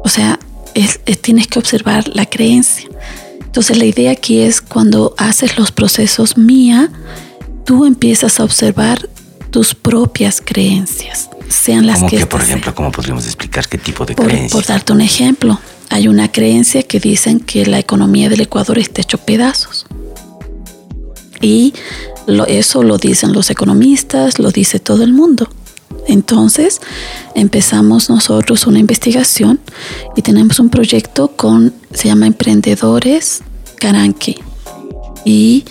O sea, es- es- tienes que observar la creencia. Entonces la idea aquí es cuando haces los procesos mía, tú empiezas a observar tus propias creencias, sean las que, que, por ejemplo, ¿cómo podríamos explicar qué tipo de por, creencias? por darte un ejemplo, hay una creencia que dicen que la economía del Ecuador está hecho pedazos. Y lo- eso lo dicen los economistas, lo dice todo el mundo. Entonces empezamos nosotros una investigación y tenemos un proyecto con, se llama Emprendedores Caranqui. Y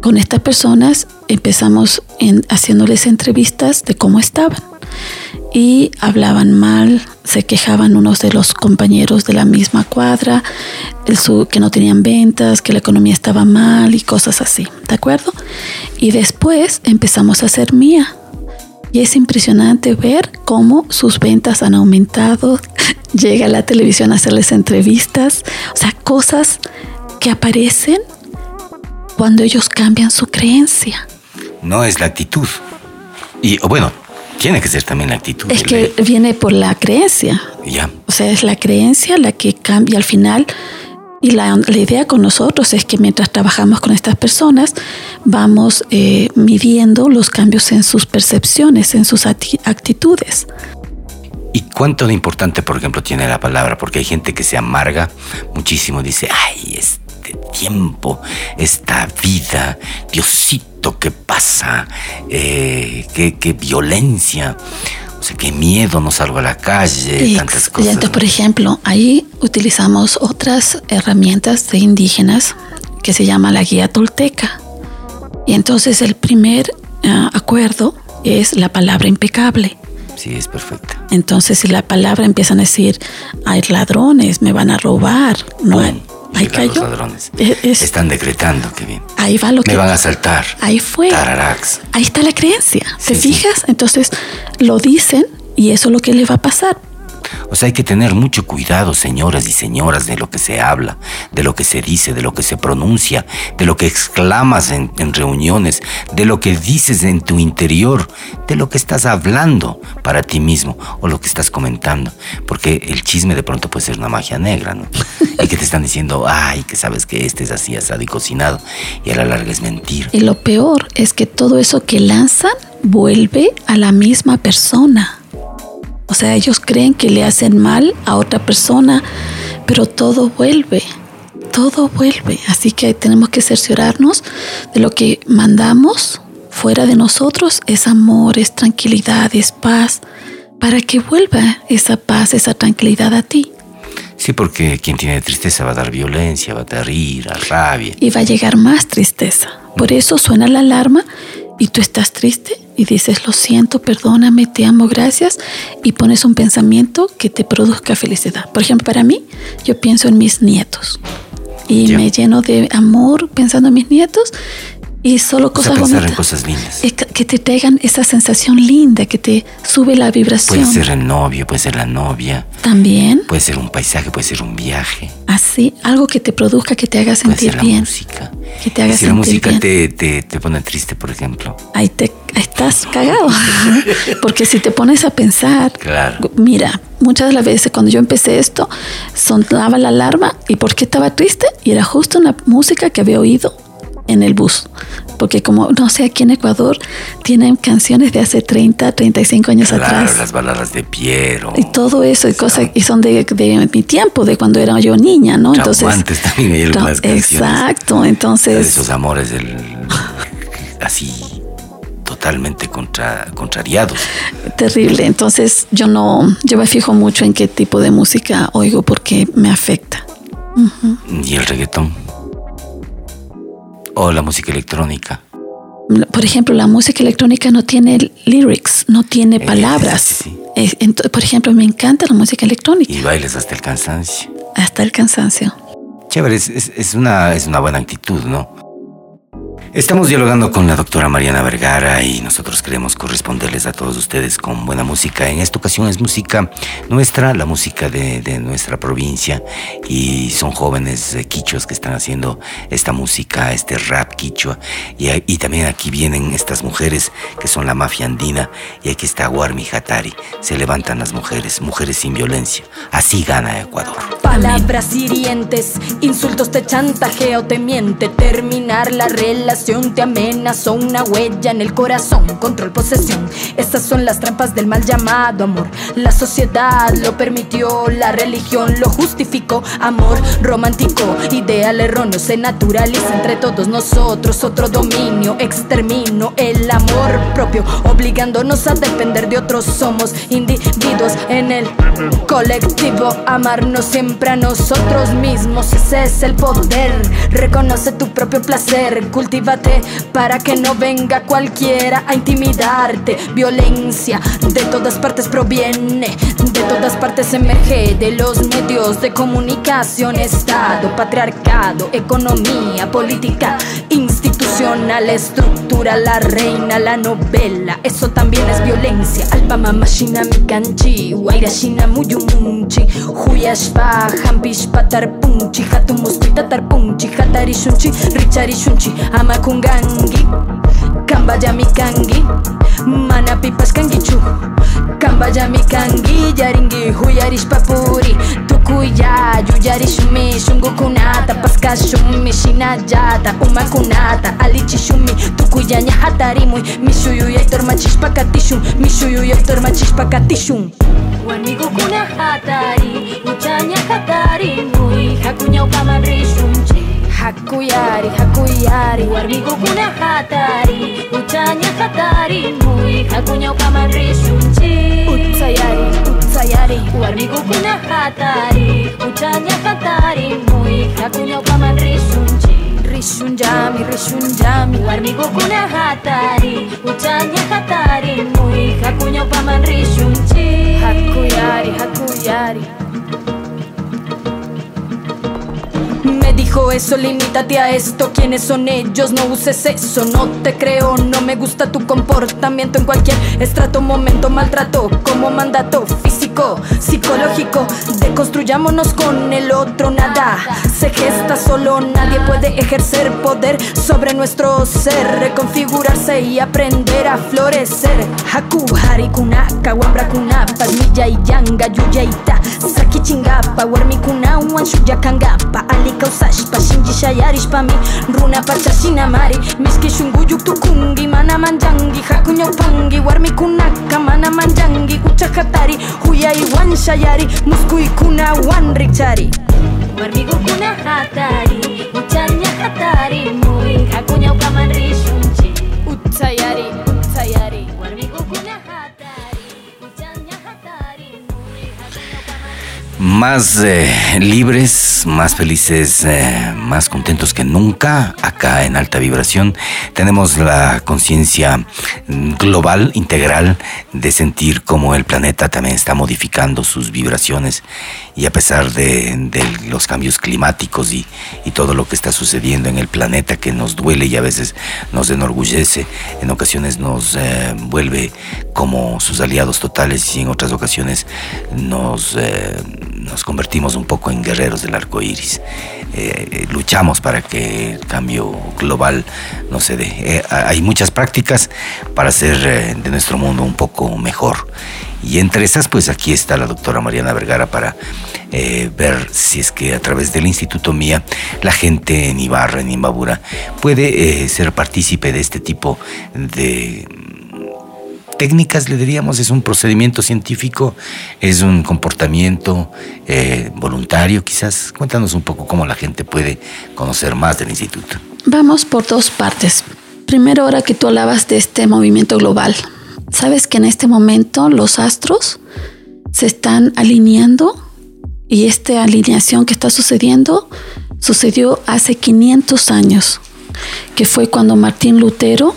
con estas personas empezamos en, haciéndoles entrevistas de cómo estaban. Y hablaban mal, se quejaban unos de los compañeros de la misma cuadra, el que no tenían ventas, que la economía estaba mal y cosas así, ¿de acuerdo? Y después empezamos a hacer mía. Y es impresionante ver cómo sus ventas han aumentado. Llega la televisión a hacerles entrevistas. O sea, cosas que aparecen cuando ellos cambian su creencia. No es la actitud. Y bueno, tiene que ser también la actitud. Es que viene por la creencia. Ya. O sea, es la creencia la que cambia al final. Y la, la idea con nosotros es que mientras trabajamos con estas personas, vamos eh, midiendo los cambios en sus percepciones, en sus actitudes. ¿Y cuánto de importante, por ejemplo, tiene la palabra? Porque hay gente que se amarga muchísimo, dice, ay, este tiempo, esta vida, Diosito, ¿qué pasa? Eh, qué, qué violencia, o sea, qué miedo, no salgo a la calle, tantas y cosas. entonces, por ejemplo, ahí utilizamos otras herramientas de indígenas que se llama la guía tolteca. Y entonces el primer ah, acuerdo es la palabra impecable. Sí, es perfecta. Entonces, si la palabra empiezan a decir, hay ladrones, me van a robar, no hay, ahí Llegan los cayó. ladrones. Es- es- Están decretando, qué bien. ahí va lo que Me van a asaltar. Ahí fue. Tararax. Ahí está la creencia. ¿Te Sí, sí. fijas? Entonces lo dicen y eso es lo que le va a pasar. O sea, hay que tener mucho cuidado, señoras y señoras, de lo que se habla, de lo que se dice, de lo que se pronuncia, de lo que exclamas en, en reuniones, de lo que dices en tu interior, de lo que estás hablando para ti mismo o lo que estás comentando. Porque el chisme de pronto puede ser una magia negra, ¿no? Y que te están diciendo, ay, que sabes que este es así asado y cocinado, y a la larga es mentira. Y lo peor es que todo eso que lanzan vuelve a la misma persona. O sea, ellos creen que le hacen mal a otra persona, pero todo vuelve, todo vuelve. Así que tenemos que cerciorarnos de lo que mandamos fuera de nosotros es amor, es tranquilidad, es paz, para que vuelva esa paz, esa tranquilidad a ti. Sí, porque quien tiene tristeza va a dar violencia, va a dar ira, rabia. y va a llegar más tristeza. Por eso suena la alarma y tú estás triste y dices, lo siento, perdóname, te amo, gracias, y pones un pensamiento que te produzca felicidad. Por ejemplo, para mí, yo pienso en mis nietos y me lleno de amor pensando en mis nietos y solo cosas en bonitas. cosas lindas. Es que- te traigan esa sensación linda, que te sube la vibración. Puede ser el novio, puede ser la novia, También, puede ser un paisaje, puede ser un viaje, así, algo que te produzca, que te haga puede sentir ser la bien. música. Que te haga Y si la sentir música bien. te, te, te pone triste, por ejemplo. ahí te ahí estás cagado. Porque si te pones a pensar, Claro. mira, muchas de las veces cuando yo empecé esto, sonaba la alarma y ¿por qué estaba triste? Y era justo una música que había oído en el bus. Porque como, no sé, aquí en Ecuador tienen canciones de hace 30, 35 años Claro, atrás. las baladas de Piero. Y todo eso, y cosas, y son de, de mi tiempo, de cuando era yo niña, ¿no? Entonces, Chaguantes también hay algunas canciones. exacto, entonces, esos amores del, así totalmente contra, contrariados. terrible. Entonces, yo no, yo me fijo mucho en qué tipo de música oigo porque me afecta. Ujú. Y el reggaetón. O la música electrónica. Por ejemplo, la música electrónica no tiene lyrics, no tiene palabras. Eh, ento- por ejemplo, me encanta la música electrónica, Y bailes hasta el cansancio. hasta el cansancio. Chévere, es, es- es una, es una buena actitud, ¿no? Estamos dialogando con la doctora Mariana Vergara y nosotros queremos corresponderles a todos ustedes con buena música. En esta ocasión es música nuestra, la música de, nuestra provincia y son jóvenes quichuas que están haciendo esta música, este rap quichua. Y, también aquí vienen estas mujeres que son la mafia andina y aquí está Warmi Hatari. Se levantan las mujeres, mujeres sin violencia. Así gana Ecuador. Palabras hirientes, insultos te chantajea o te miente. Terminar la relación te amenazó una huella en el corazón. Control, posesión. Estas son las trampas del mal llamado amor. La sociedad lo permitió, la religión lo justificó. Amor romántico, ideal erróneo se naturaliza entre todos nosotros. Otro dominio, extermino el amor propio, obligándonos a depender de otros. Somos individuos en el colectivo. Amarnos siempre a nosotros mismos, ese es el poder. Reconoce tu propio placer, cultívate para que no venga cualquiera a intimidarte. Violencia de todas partes proviene, de todas partes emerge, de los medios de comunicación, Estado, patriarcado, economía, política, institucional, estructura, la reina, la novela. Eso también es violencia. Alba mama shina mi kanchi, waira shina muyumunchi, huyashpa, hampishpa tarpunchi, hatumuspita tarpunchi, hatari shunchi, richari kungangi kamba jami kangi mana pipas kangi cu. Kamba jami kangi jaringi huyaris papuri tukuya yuyari shumi shungu kunata paska shumi shinajata uma kunata alichi shumi tukuya ñajatarimui mishuyu yaitor machishpa katishun mishuyu yaitor kuna katishun wanmigu kunajatari ucha hakunya upama rishunchi Hakuyari, hakuyari, warmigo kuna hatari, utanya hatari, mui hakunyauka marishu. Utayari, utayari, warmigo kuna hatari, utanya hatari, mui hakunyauka marishu. Rishunjami, rishunjami, warmigo kuna hatari, utanya hatari, mui hakunyauka marishu. Hakuyari, hakuyari. Me dijo eso, limítate a esto. ¿Quiénes son ellos? No uses eso, no te creo. No me gusta tu comportamiento en cualquier estrato, momento, maltrato como mandato físico, psicológico. Deconstruyámonos con el otro, nada se gesta solo. Nadie puede ejercer poder sobre nuestro ser, reconfigurarse y aprender a florecer. Haku, harikunaka, wambrakunapa, milla y yanga, yuyaita, saki chingapa, warmikuna, wanshuya kangapa, alika usashpa, shinji shayarishpa mi, runa pachashina mari, miski shunguyuk tukungi, mana manjangi, hakunya upangi, warmikunaka, mana manjangi, uchahatari, Ia iwan shayari Musku ikuna wan ritxari Marmigu kuna hatari Mutxania hatari Muik hakunia ukaman risuntzi Utsaiari Más eh, libres, más felices, eh, más contentos que nunca. Acá en Alta Vibración tenemos la conciencia mm, global, integral, de sentir cómo el planeta también está modificando sus vibraciones y a pesar de, los cambios climáticos y, todo lo que está sucediendo en el planeta que nos duele y a veces nos enorgullece, en ocasiones nos eh, vuelve como sus aliados totales y en otras ocasiones nos, nos convertimos un poco en guerreros del arco iris. Eh, luchamos para que el cambio global no se dé. Eh, hay muchas prácticas para hacer eh, de nuestro mundo un poco mejor. Y entre esas, pues aquí está la doctora Mariana Vergara para eh, ver si es que a través del Instituto Mía la gente en Ibarra, en Imbabura, puede eh, ser partícipe de este tipo de técnicas, le diríamos, es un procedimiento científico, es un comportamiento eh, voluntario, quizás. Cuéntanos un poco cómo la gente puede conocer más del instituto. Vamos por dos partes. Primero, ahora que tú hablabas de este movimiento global, sabes que en este momento los astros se están alineando y esta alineación que está sucediendo sucedió hace 500 años, que fue cuando Martín Lutero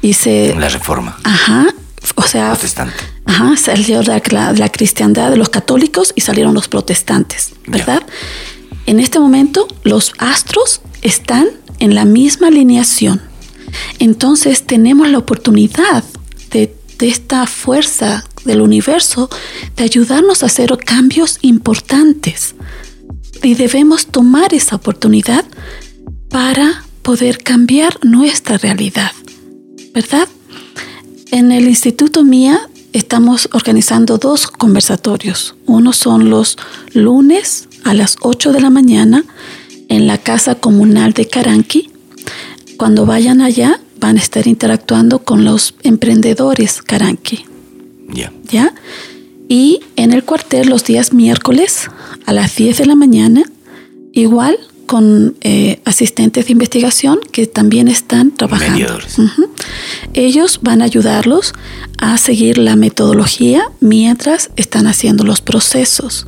hice La reforma Ajá, o sea, protestante. Ajá, salió la, la- la cristiandad de los católicos y salieron los protestantes, ¿verdad? En este momento los astros están en la misma alineación. Entonces tenemos la oportunidad de, de esta fuerza del universo de ayudarnos a hacer cambios importantes. Y debemos tomar esa oportunidad para poder cambiar nuestra realidad, ¿verdad? En el Instituto MIA estamos organizando dos conversatorios. Uno son los lunes a las 8 de la mañana en la Casa Comunal de Caranqui. Cuando vayan allá, van a estar interactuando con los emprendedores Caranqui. Ya. ¿Ya? Y en el cuartel los días miércoles a las 10 de la mañana, igual con eh, asistentes de investigación que también están trabajando. Ellos van a ayudarlos a seguir la metodología mientras están haciendo los procesos.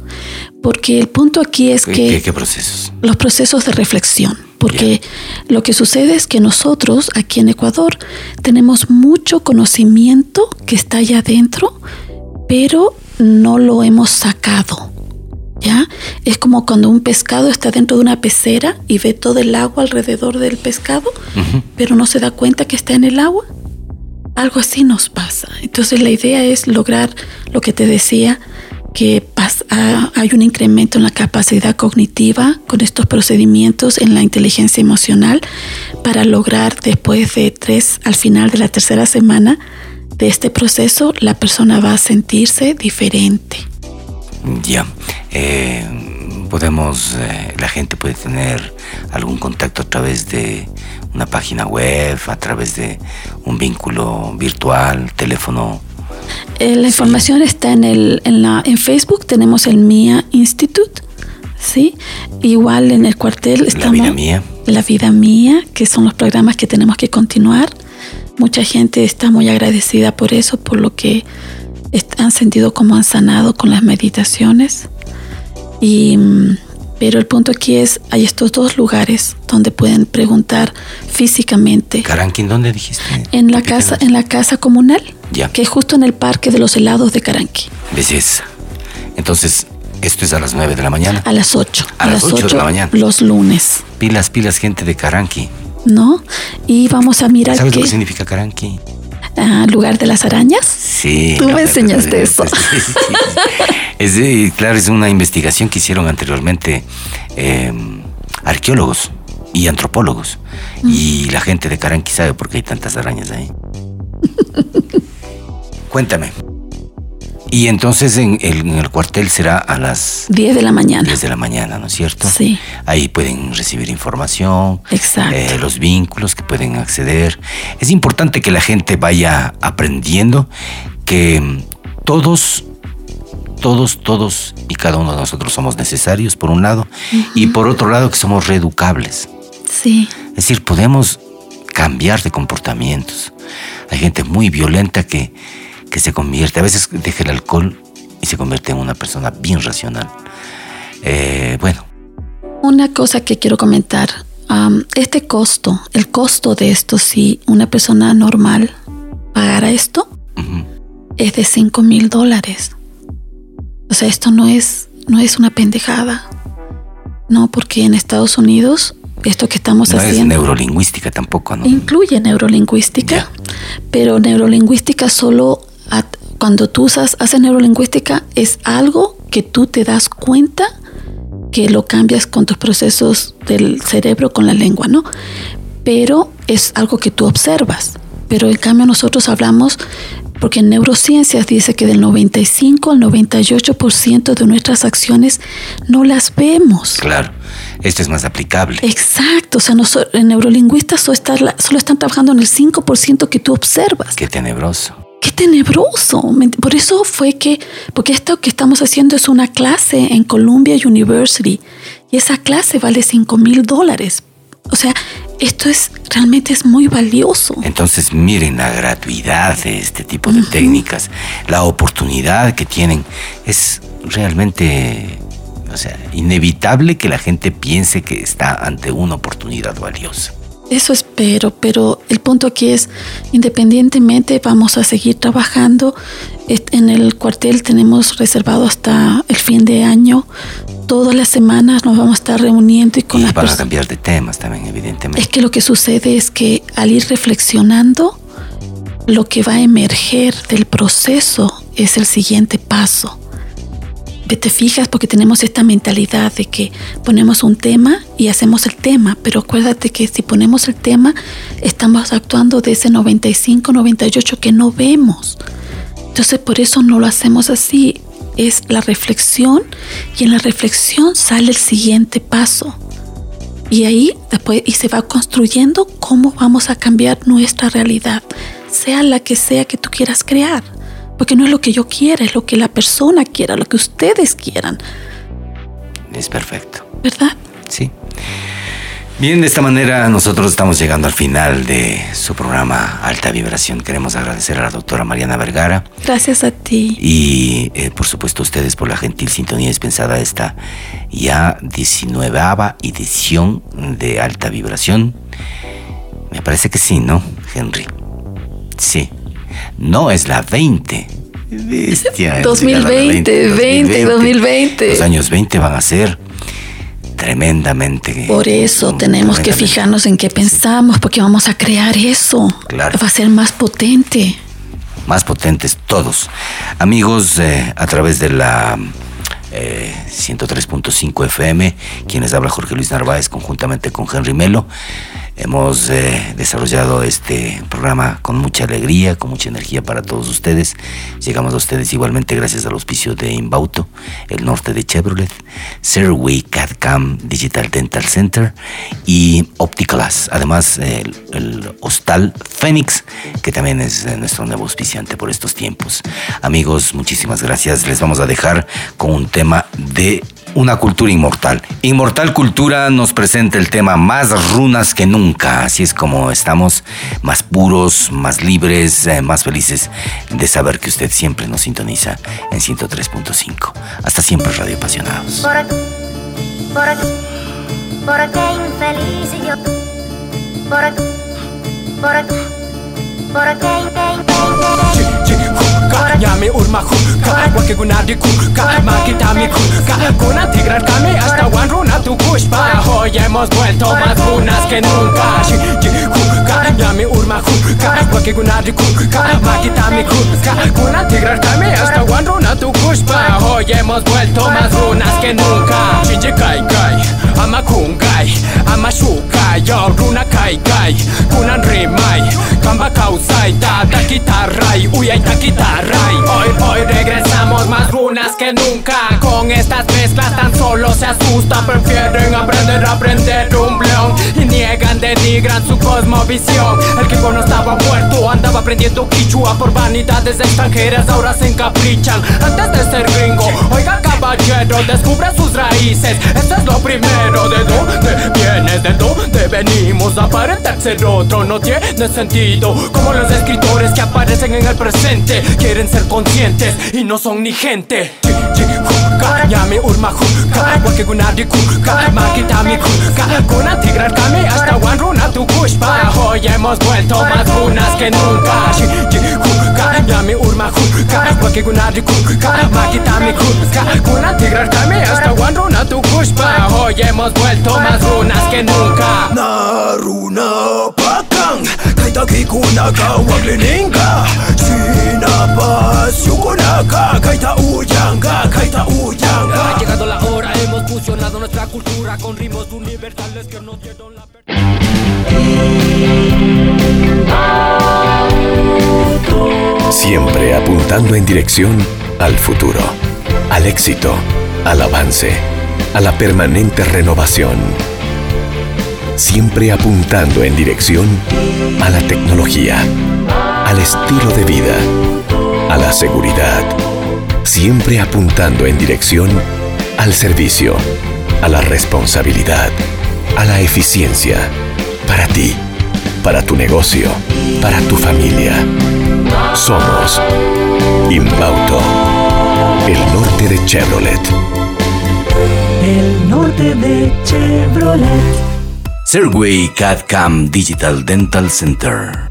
Porque el punto aquí es ¿Qué, que qué- qué procesos? los procesos de reflexión. Porque lo que sucede es que nosotros aquí en Ecuador tenemos mucho conocimiento que está allá adentro, pero no lo hemos sacado. ¿Ya? Es como cuando un pescado está dentro de una pecera y ve todo el agua alrededor del pescado, pero no se da cuenta que está en el agua. Algo así nos pasa. Entonces la idea es lograr lo que te decía, que pas- ah, hay un incremento en la capacidad cognitiva con estos procedimientos en la inteligencia emocional para lograr después de tres, al final de la tercera semana de este proceso, la persona va a sentirse diferente. Ya. Eh, podemos, eh, la gente puede tener algún contacto a través de una página web, a través de un vínculo virtual, teléfono. Eh, la información está en, el, en, la, en Facebook, tenemos el MIA Institute, ¿sí? Igual en el cuartel estamos... vida mía. La vida mía, que son los programas que tenemos que continuar. Mucha gente está muy agradecida por eso, por lo que han sentido como han sanado con las meditaciones. Y, mm, pero el punto aquí es, hay estos dos lugares donde pueden preguntar físicamente. Caranquín, ¿dónde dijiste? En la casa, en la casa comunal, Ya. que es justo en el parque de los helados de Caranqui, Belleza. Entonces, esto es a las 9 de la mañana. a las 8. A las ocho de la mañana. Los lunes, Pilas, pilas, gente de Caranqui. ¿no? Y vamos a mirar ¿Sabes lo qué que significa Caranqui? Ah, lugar de las arañas. Sí. Tú no, me enseñaste eso. sí, sí, sí. Es de- claro, es una investigación que hicieron anteriormente eh, arqueólogos y antropólogos. Mm. Y la gente de Caranqui sabe por qué hay tantas arañas ahí. Cuéntame. Y entonces en el, en el cuartel será a las 10 de la mañana. 10 de la mañana, ¿no es cierto? Sí. Ahí pueden recibir información, Exacto. eh, los vínculos que pueden acceder. Es importante que la gente vaya aprendiendo que mm, todos, todos, todos y cada uno de nosotros somos necesarios, por un lado, y por otro lado que somos reeducables. Sí. Es decir, podemos cambiar de comportamientos. Hay gente muy violenta que, que se convierte, a veces deja el alcohol y se convierte en una persona bien racional. Eh, bueno, Una cosa que quiero comentar, este costo, el costo de esto, si una persona normal pagara esto, es de 5 mil dólares. O sea, esto no es, no es una pendejada. No, porque en Estados Unidos, esto que estamos no es haciendo neurolingüística tampoco, ¿no? incluye neurolingüística, pero neurolingüística solo cuando tú usas, haces neurolingüística es algo que tú te das cuenta que lo cambias con tus procesos del cerebro con la lengua, ¿no? Pero es algo que tú observas. Pero en cambio nosotros hablamos, porque en neurociencias dice que del 95 al 98% de nuestras acciones no las vemos. Claro, esto es más aplicable. Exacto, o sea, en neurolingüistas solo están trabajando en el 5% que tú observas. Qué tenebroso. Qué tenebroso. Por eso fue que, porque esto que estamos haciendo es una clase en Columbia University y esa clase vale 5 mil dólares. O sea, esto es realmente es muy valioso. Entonces miren la gratuidad de este tipo de técnicas, la oportunidad que tienen. Es realmente, o sea, inevitable que la gente piense que está ante una oportunidad valiosa. Eso espero, pero el punto aquí es, independientemente, vamos a seguir trabajando. En el cuartel tenemos reservado hasta el fin de año. Todas las semanas nos vamos a estar reuniendo y con Y las van a personas. cambiar de temas también, evidentemente. Es que lo que sucede es que al ir reflexionando, lo que va a emerger del proceso es el siguiente paso. Ve, Te fijas porque tenemos esta mentalidad de que ponemos un tema y hacemos el tema, pero acuérdate que si ponemos el tema, estamos actuando de ese 95, 98 que no vemos. Entonces por eso no lo hacemos así. es la reflexión y en la reflexión sale el siguiente paso. Y ahí después y se va construyendo cómo vamos a cambiar nuestra realidad, sea la que sea que tú quieras crear. Porque no es lo que yo quiera, es lo que la persona quiera, lo que ustedes quieran. Es perfecto. ¿Verdad? Sí. Bien, de esta manera nosotros estamos llegando al final de su programa Alta Vibración. Queremos agradecer a la doctora Mariana Vergara Gracias a ti. y eh, por supuesto a ustedes por la gentil sintonía dispensada a esta ya 19 edición de Alta Vibración. Me parece que sí, ¿no, Henry? Sí. No es la 20. Bestia, es 2020, 20, 2020. Los años 20 van a ser tremendamente Por eso tenemos que fijarnos en qué pensamos, porque vamos a crear eso. Claro. Va a ser más potente. más potentes todos. Amigos, eh, a través de la eh, 103.5 FM, quienes habla Jorge Luis Narváez conjuntamente con Henry Melo, hemos eh, desarrollado este programa con mucha alegría, con mucha energía para todos ustedes. Llegamos a ustedes igualmente gracias al auspicio de Inbauto, el norte de Chevrolet, Serway CAD-CAM Digital Dental Center y Opticalas. Además, el, el Hostal Fénix, que también es eh, nuestro nuevo auspiciante por estos tiempos. Amigos, muchísimas gracias. Les vamos a dejar con un tema de una cultura inmortal. Inmortal Cultura nos presenta el tema Más runas que nunca. Así es como estamos más puros, más libres, eh, más felices de saber que usted siempre nos sintoniza en 103.5. Hasta siempre, Radio Apasionados. ¿Por, por, por qué infeliz yo? ¿Por, por, por qué, Nyami urma kuka Wake gunadi Makitami kuka Kuna tigrar kami hasta one runa tu kushpa Hoy hemos vuelto más runas que nunca Kuka Nyami urma kuka Wake gunadi kuka Makitami kuka Kuna tigrar kami hasta one runa tu kushpa Hoy hemos vuelto más runas que nunca Shinji kai kai Ama kungai Ama shukai runa kai kai. Kunan rimai Kamba kausai Tata kitarrai Uyai takitarrai Hoy, hoy regresamos más runas que nunca. Con estas mezclas tan solo se asustan Prefieren aprender a aprender un bleón. Y niegan, denigran su cosmovisión. El que no estaba muerto Andaba aprendiendo quichua por vanidades extranjeras Ahora se encaprichan. Antes de ser gringo Oiga caballero, descubre sus raíces. Eso es lo primero ¿De dónde vienes? ¿De dónde venimos? Aparentar ser otro no tiene sentido Como los escritores que aparecen en el presente Quieren ser conscientes y no son ni gente Nyami urma kuka Wake gunadi kuka Makitami kuka Kuna tigrar kami hasta one runa tu kushpa Hoy hemos vuelto más runas que nunca Kuka Nyami urma kuka Wake gunadi kuka Makitami kuka Kuna tigrar kami hasta one runa tu kushpa Hoy hemos vuelto más runas que nunca. Naruna pakang Kaita kikunaka waglininga Sinapas yukunaka Kaita uyanga, kaita uyanga. Ha llegado la hora, hemos fusionado nuestra cultura con ritmos universales que nos dieron la Siempre apuntando en dirección al futuro, al éxito, al avance, a la permanente renovación. Siempre apuntando en dirección a la tecnología, al estilo de vida, a la seguridad. Siempre apuntando en dirección al servicio, a la responsabilidad, a la eficiencia. Para ti, para tu negocio, para tu familia. Somos Inbauto, el norte de Chevrolet. El norte de Chevrolet. Serway CAD-CAM Digital Dental Center.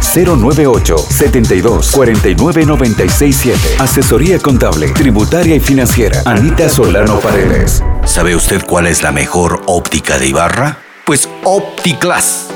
098 72 49 96 7. Asesoría contable, tributaria y financiera. Anita Solano Paredes. ¿Sabe usted cuál es la mejor óptica de Ibarra? Pues OptiClass,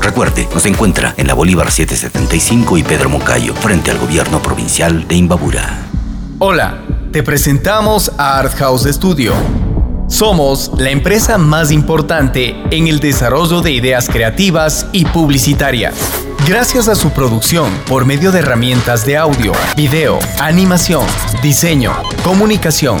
Recuerde, nos encuentra en la Bolívar 775 y Pedro Moncayo, frente al gobierno provincial de Imbabura. Hola, te presentamos a Art House Studio. Somos la empresa más importante en el desarrollo de ideas creativas y publicitarias. Gracias a su producción por medio de herramientas de audio, video, animación, diseño, comunicación.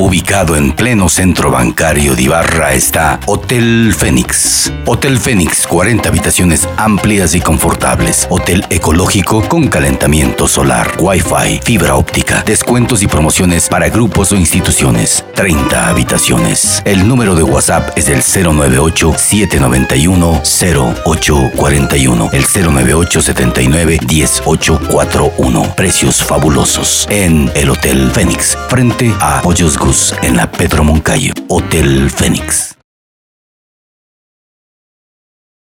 Ubicado en pleno centro bancario de Ibarra está Hotel Fénix. Hotel Fénix, 40 habitaciones amplias y confortables. Hotel ecológico con calentamiento solar, Wi-Fi, fibra óptica, descuentos y promociones para grupos o instituciones. 30 habitaciones. El número de WhatsApp es el 098-791-0841. El 098-79-1841. Precios fabulosos en el Hotel Fénix, frente a Pollos En la Pedro Moncayo. Hotel Fénix.